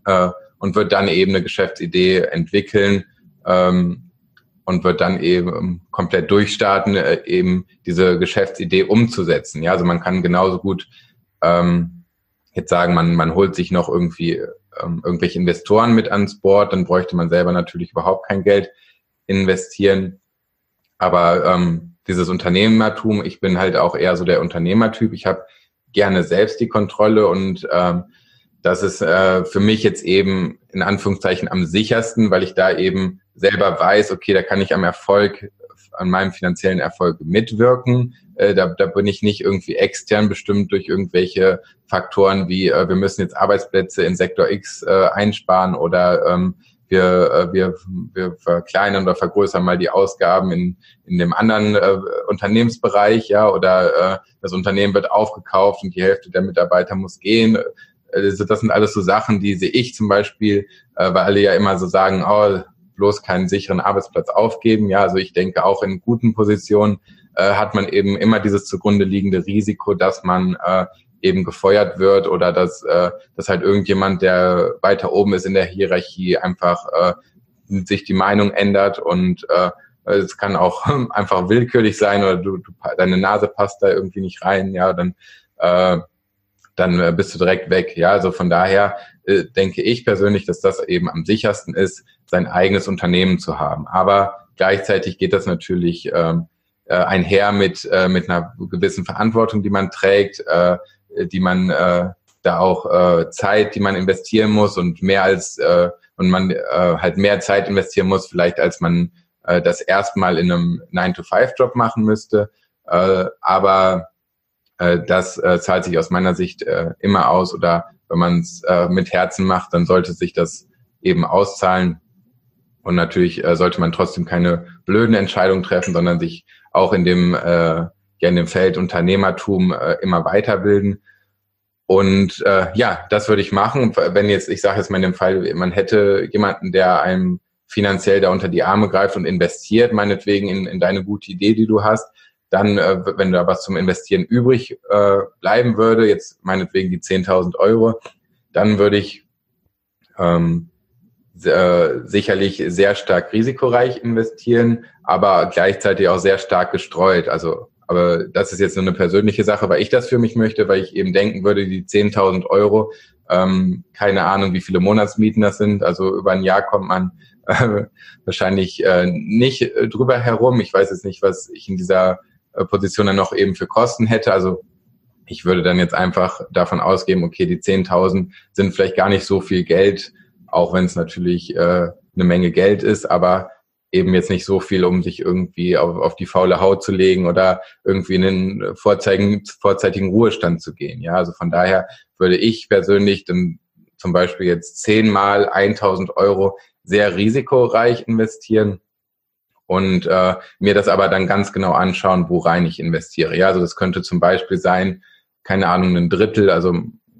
Äh, und wird dann eben eine Geschäftsidee entwickeln ähm, und wird dann eben komplett durchstarten, äh, eben diese Geschäftsidee umzusetzen. Ja, also man kann genauso gut ähm, jetzt sagen, man, man holt sich noch irgendwie ähm, irgendwelche Investoren mit ans Board, dann bräuchte man selber natürlich überhaupt kein Geld investieren. Aber ähm, dieses Unternehmertum, ich bin halt auch eher so der Unternehmertyp. Ich habe gerne selbst die Kontrolle und ähm, das ist äh, für mich jetzt eben in Anführungszeichen am sichersten, weil ich da eben selber weiß, okay, da kann ich am Erfolg, an meinem finanziellen Erfolg mitwirken. Äh, da, da bin ich nicht irgendwie extern bestimmt durch irgendwelche Faktoren wie äh, wir müssen jetzt Arbeitsplätze in Sektor X äh, einsparen oder ähm, wir, äh, wir, wir verkleinern oder vergrößern mal die Ausgaben in, in dem anderen äh, Unternehmensbereich, ja, oder äh, das Unternehmen wird aufgekauft und die Hälfte der Mitarbeiter muss gehen. Also das sind alles so Sachen, die sehe ich zum Beispiel, äh, weil alle ja immer so sagen, oh, bloß keinen sicheren Arbeitsplatz aufgeben. Ja, also ich denke auch in guten Positionen äh, hat man eben immer dieses zugrunde liegende Risiko, dass man äh, eben gefeuert wird oder dass, äh, dass halt irgendjemand, der weiter oben ist in der Hierarchie, einfach äh, sich die Meinung ändert und äh, es kann auch [LAUGHS] einfach willkürlich sein oder du, du deine Nase passt da irgendwie nicht rein, ja, dann äh, dann äh, bist du direkt weg. Ja, also von daher äh, denke ich persönlich, dass das eben am sichersten ist, sein eigenes Unternehmen zu haben. Aber gleichzeitig geht das natürlich ähm, äh, einher mit äh, mit einer gewissen Verantwortung, die man trägt, äh, die man äh, da auch äh, Zeit, die man investieren muss und mehr als äh, und man äh, halt mehr Zeit investieren muss, vielleicht als man äh, das erstmal in einem 9-to-5-Job machen müsste. Äh, aber äh, das äh, zahlt sich aus meiner Sicht äh, immer aus oder wenn man es äh, mit Herzen macht, dann sollte sich das eben auszahlen. Und natürlich äh, sollte man trotzdem keine blöden Entscheidungen treffen, sondern sich auch in dem äh, ja in dem Feld Unternehmertum äh, immer weiterbilden. Und äh, ja, das würde ich machen. Wenn jetzt, ich sage jetzt mal in dem Fall, man hätte jemanden, der einem finanziell da unter die Arme greift und investiert, meinetwegen in, in deine gute Idee, die du hast, dann, äh, wenn da was zum Investieren übrig äh, bleiben würde, jetzt meinetwegen die 10.000 Euro, dann würde ich ähm, äh, sicherlich sehr stark risikoreich investieren, aber gleichzeitig auch sehr stark gestreut. Also aber das ist jetzt nur eine persönliche Sache, weil ich das für mich möchte, weil ich eben denken würde, die 10.000 Euro, ähm, keine Ahnung, wie viele Monatsmieten das sind. Also über ein Jahr kommt man äh, wahrscheinlich äh, nicht drüber herum. Ich weiß jetzt nicht, was ich in dieser äh, Position dann noch eben für Kosten hätte. Also ich würde dann jetzt einfach davon ausgehen, okay, die 10.000 sind vielleicht gar nicht so viel Geld, auch wenn es natürlich äh, eine Menge Geld ist, aber eben jetzt nicht so viel, um sich irgendwie auf, auf die faule Haut zu legen oder irgendwie in den vorzeitigen, vorzeitigen Ruhestand zu gehen. Ja, also von daher würde ich persönlich dann zum Beispiel jetzt zehnmal 1000 Euro sehr risikoreich investieren und äh, mir das aber dann ganz genau anschauen, worein ich investiere. Ja, also das könnte zum Beispiel sein, keine Ahnung, ein Drittel, also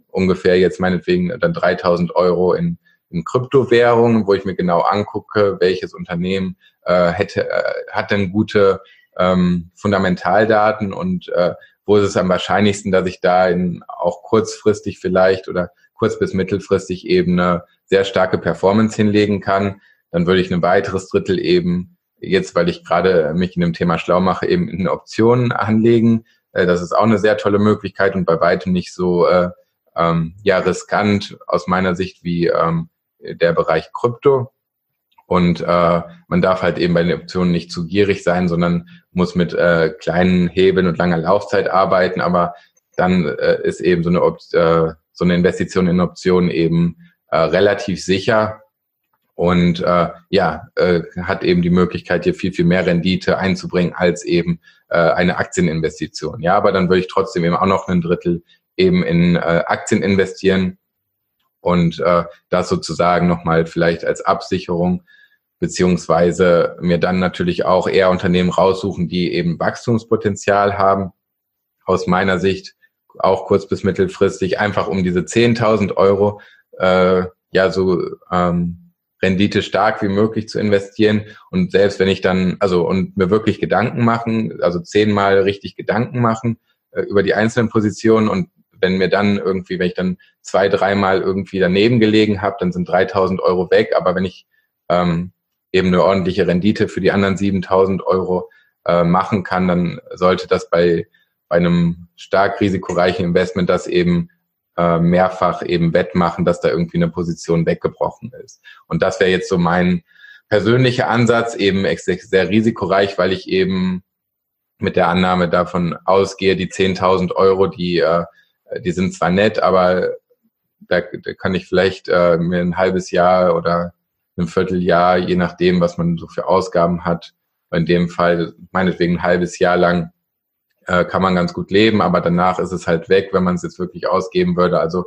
ungefähr jetzt meinetwegen dann 3000 Euro in in Kryptowährungen, wo ich mir genau angucke, welches Unternehmen äh, hätte, äh, hat denn gute ähm, Fundamentaldaten und äh, wo ist es am wahrscheinlichsten, dass ich da in auch kurzfristig vielleicht oder kurz- bis mittelfristig eben eine sehr starke Performance hinlegen kann. Dann würde ich ein weiteres Drittel eben jetzt, weil ich gerade mich in dem Thema schlau mache, eben in Optionen anlegen. Äh, das ist auch eine sehr tolle Möglichkeit und bei weitem nicht so äh, ähm, ja riskant aus meiner Sicht wie ähm, der Bereich Krypto. Und äh, man darf halt eben bei den Optionen nicht zu gierig sein, sondern muss mit äh, kleinen Hebeln und langer Laufzeit arbeiten. Aber dann äh, ist eben so eine, Op äh, so eine Investition in Optionen eben äh, relativ sicher und äh, ja, äh, hat eben die Möglichkeit, hier viel, viel mehr Rendite einzubringen als eben äh, eine Aktieninvestition. Ja, aber dann würde ich trotzdem eben auch noch ein Drittel eben in äh, Aktien investieren und äh, das sozusagen nochmal vielleicht als Absicherung beziehungsweise mir dann natürlich auch eher Unternehmen raussuchen, die eben Wachstumspotenzial haben. Aus meiner Sicht auch kurz- bis mittelfristig einfach um diese 10.000 Euro äh, ja so ähm, Rendite stark wie möglich zu investieren und selbst wenn ich dann also und mir wirklich Gedanken machen, also zehnmal richtig Gedanken machen äh, über die einzelnen Positionen und wenn mir dann irgendwie, wenn ich dann zwei, dreimal irgendwie daneben gelegen habe, dann sind 3000 Euro weg. Aber wenn ich ähm, eben eine ordentliche Rendite für die anderen 7000 Euro äh, machen kann, dann sollte das bei, bei einem stark risikoreichen Investment das eben äh, mehrfach eben wettmachen, dass da irgendwie eine Position weggebrochen ist. Und das wäre jetzt so mein persönlicher Ansatz, eben sehr risikoreich, weil ich eben mit der Annahme davon ausgehe, die 10.000 Euro, die, äh, die sind zwar nett, aber da, da kann ich vielleicht äh, mir ein halbes Jahr oder ein Vierteljahr, je nachdem, was man so für Ausgaben hat, in dem Fall meinetwegen ein halbes Jahr lang äh, kann man ganz gut leben, aber danach ist es halt weg, wenn man es jetzt wirklich ausgeben würde. Also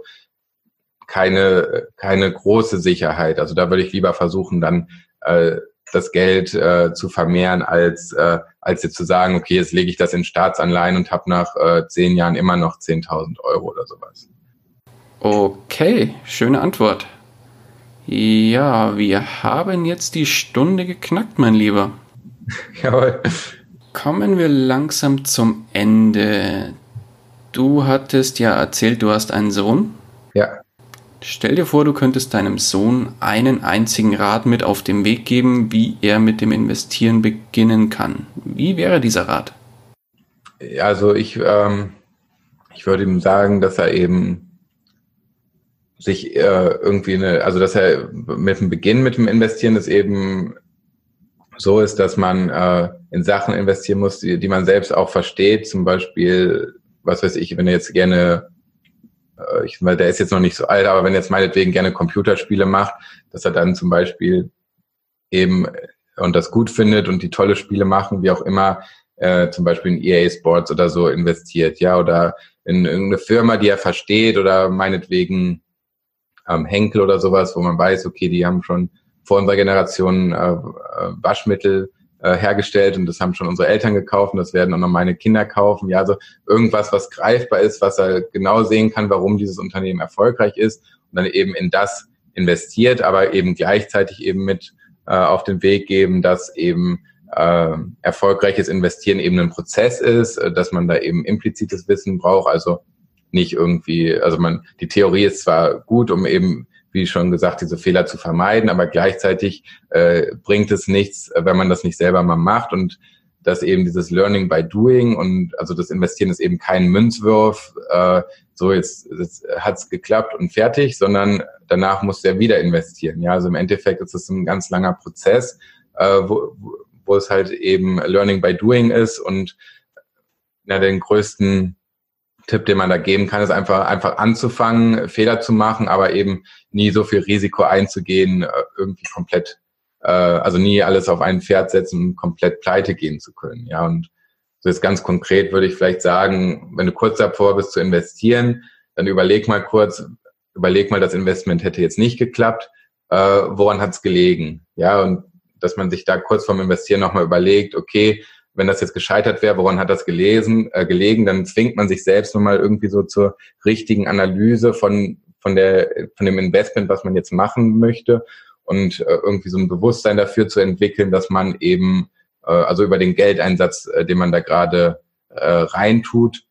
keine, keine große Sicherheit. Also da würde ich lieber versuchen, dann äh, das Geld äh, zu vermehren, als, äh, als jetzt zu sagen, okay, jetzt lege ich das in Staatsanleihen und habe nach äh, zehn Jahren immer noch 10.000 Euro oder sowas. Okay, schöne Antwort. Ja, wir haben jetzt die Stunde geknackt, mein Lieber. [LAUGHS] Jawohl. Kommen wir langsam zum Ende. Du hattest ja erzählt, du hast einen Sohn. Ja. Stell dir vor, du könntest deinem Sohn einen einzigen Rat mit auf den Weg geben, wie er mit dem Investieren beginnen kann. Wie wäre dieser Rat? Also ich, ähm, ich würde ihm sagen, dass er eben sich äh, irgendwie eine, also dass er mit dem Beginn mit dem Investieren ist eben so ist, dass man äh, in Sachen investieren muss, die, die man selbst auch versteht. Zum Beispiel, was weiß ich, wenn er jetzt gerne, ich, weil der ist jetzt noch nicht so alt, aber wenn jetzt meinetwegen gerne Computerspiele macht, dass er dann zum Beispiel eben und das gut findet und die tolle Spiele machen, wie auch immer, äh, zum Beispiel in EA Sports oder so investiert, ja, oder in irgendeine Firma, die er versteht oder meinetwegen ähm, Henkel oder sowas, wo man weiß, okay, die haben schon vor unserer Generation äh, äh, Waschmittel äh, hergestellt und das haben schon unsere Eltern gekauft und das werden auch noch meine Kinder kaufen. Ja, also irgendwas, was greifbar ist, was er genau sehen kann, warum dieses Unternehmen erfolgreich ist und dann eben in das investiert, aber eben gleichzeitig eben mit äh, auf den Weg geben, dass eben äh, erfolgreiches Investieren eben ein Prozess ist, äh, dass man da eben implizites Wissen braucht, also nicht irgendwie, also man, die Theorie ist zwar gut, um eben wie schon gesagt, diese Fehler zu vermeiden, aber gleichzeitig äh, bringt es nichts, wenn man das nicht selber mal macht und dass eben dieses Learning by Doing und also das Investieren ist eben kein Münzwurf, äh, so jetzt, jetzt hat's geklappt und fertig, sondern danach muss der wieder investieren. Ja, also im Endeffekt ist es ein ganz langer Prozess, äh, wo, wo es halt eben Learning by Doing ist und ja, den größten Tipp, den man da geben kann, ist einfach, einfach anzufangen, Fehler zu machen, aber eben nie so viel Risiko einzugehen, äh, irgendwie komplett, äh, also nie alles auf ein Pferd setzen komplett pleite gehen zu können. Ja, und so jetzt ganz konkret würde ich vielleicht sagen, wenn du kurz davor bist zu investieren, dann überleg mal kurz, überleg mal, das Investment hätte jetzt nicht geklappt, äh, woran hat es gelegen? Ja, und dass man sich da kurz vorm Investieren nochmal überlegt, okay, wenn das jetzt gescheitert wäre, woran hat das gelesen, äh, gelegen, dann zwingt man sich selbst nochmal irgendwie so zur richtigen Analyse von, von, der, von dem Investment, was man jetzt machen möchte und äh, irgendwie so ein Bewusstsein dafür zu entwickeln, dass man eben, äh, also über den Geldeinsatz, äh, den man da gerade äh, reintut,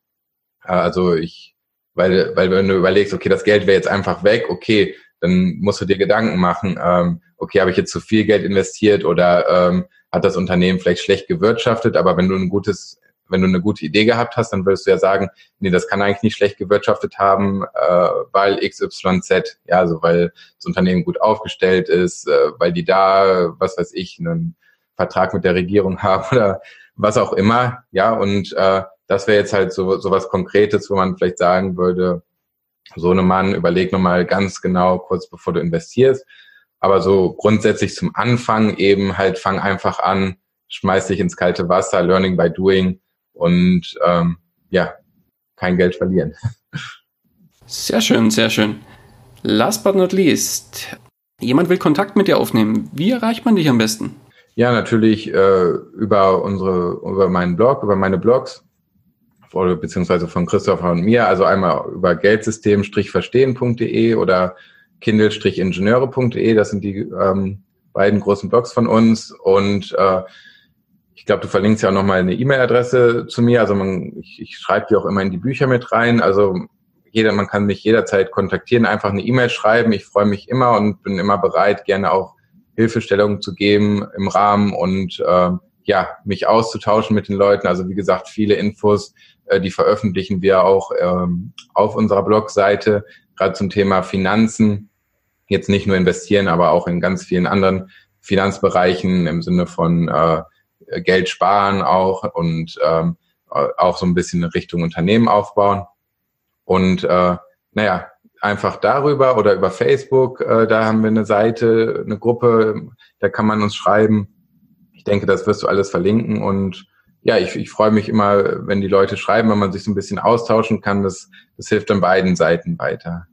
äh, also ich, weil, weil wenn du überlegst, okay, das Geld wäre jetzt einfach weg, okay, dann musst du dir Gedanken machen, ähm, okay, habe ich jetzt zu viel Geld investiert oder ähm, hat das Unternehmen vielleicht schlecht gewirtschaftet, aber wenn du ein gutes, wenn du eine gute Idee gehabt hast, dann würdest du ja sagen, nee, das kann eigentlich nicht schlecht gewirtschaftet haben, äh, weil XYZ, ja, also weil das Unternehmen gut aufgestellt ist, äh, weil die da, was weiß ich, einen Vertrag mit der Regierung [LAUGHS] haben oder was auch immer, ja, und äh, das wäre jetzt halt so, so was Konkretes, wo man vielleicht sagen würde, so eine Mann, überleg nochmal ganz genau, kurz bevor du investierst, aber so grundsätzlich zum Anfang eben halt fang einfach an, schmeiß dich ins kalte Wasser, Learning by Doing und ähm, ja, kein Geld verlieren. Sehr schön, sehr schön. Last but not least, jemand will Kontakt mit dir aufnehmen. Wie erreicht man dich am besten? Ja, natürlich äh, über unsere, über meinen Blog, über meine Blogs oder beziehungsweise von Christopher und mir. Also einmal über geldsystem-verstehen.de oder kindle-ingenieure.de, das sind die ähm, beiden großen Blogs von uns und äh, ich glaube, du verlinkst ja auch nochmal eine E-Mail-Adresse zu mir. Also man, ich, ich schreibe die auch immer in die Bücher mit rein. Also jeder, man kann mich jederzeit kontaktieren, einfach eine E-Mail schreiben. Ich freue mich immer und bin immer bereit, gerne auch Hilfestellungen zu geben im Rahmen und äh, ja, mich auszutauschen mit den Leuten. Also wie gesagt, viele Infos, äh, die veröffentlichen wir auch ähm, auf unserer Blogseite, gerade zum Thema Finanzen. Jetzt nicht nur investieren, aber auch in ganz vielen anderen Finanzbereichen im Sinne von äh, Geld sparen auch und ähm, auch so ein bisschen in Richtung Unternehmen aufbauen. Und äh, naja, einfach darüber oder über Facebook, äh, da haben wir eine Seite, eine Gruppe, da kann man uns schreiben. Ich denke, das wirst du alles verlinken und ja, ich, ich freue mich immer, wenn die Leute schreiben, wenn man sich so ein bisschen austauschen kann. Das, das hilft dann beiden Seiten weiter.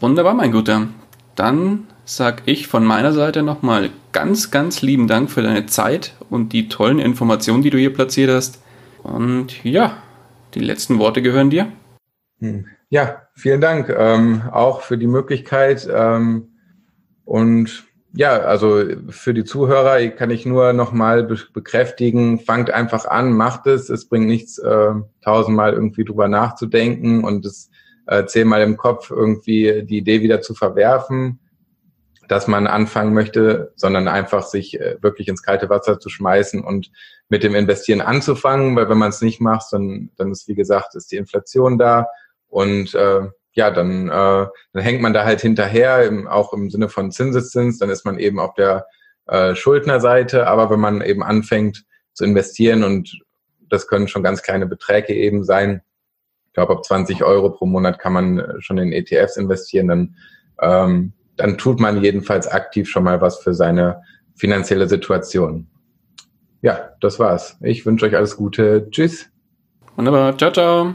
Wunderbar, mein Guter. Dann sag ich von meiner Seite nochmal ganz, ganz lieben Dank für deine Zeit und die tollen Informationen, die du hier platziert hast. Und ja, die letzten Worte gehören dir. Hm. Ja, vielen Dank ähm, auch für die Möglichkeit. Ähm, und ja, also für die Zuhörer kann ich nur nochmal be bekräftigen, fangt einfach an, macht es. Es bringt nichts, äh, tausendmal irgendwie drüber nachzudenken und es äh, zehnmal im Kopf irgendwie die Idee wieder zu verwerfen, dass man anfangen möchte, sondern einfach sich äh, wirklich ins kalte Wasser zu schmeißen und mit dem Investieren anzufangen, weil wenn man es nicht macht, dann, dann ist, wie gesagt, ist die Inflation da und äh, ja, dann, äh, dann hängt man da halt hinterher, im, auch im Sinne von Zinseszins, dann ist man eben auf der äh, Schuldnerseite, aber wenn man eben anfängt zu investieren und das können schon ganz kleine Beträge eben sein, ich glaube, ab 20 Euro pro Monat kann man schon in ETFs investieren, dann, ähm, dann tut man jedenfalls aktiv schon mal was für seine finanzielle Situation. Ja, das war's. Ich wünsche euch alles Gute. Tschüss. Wunderbar. Ciao, ciao.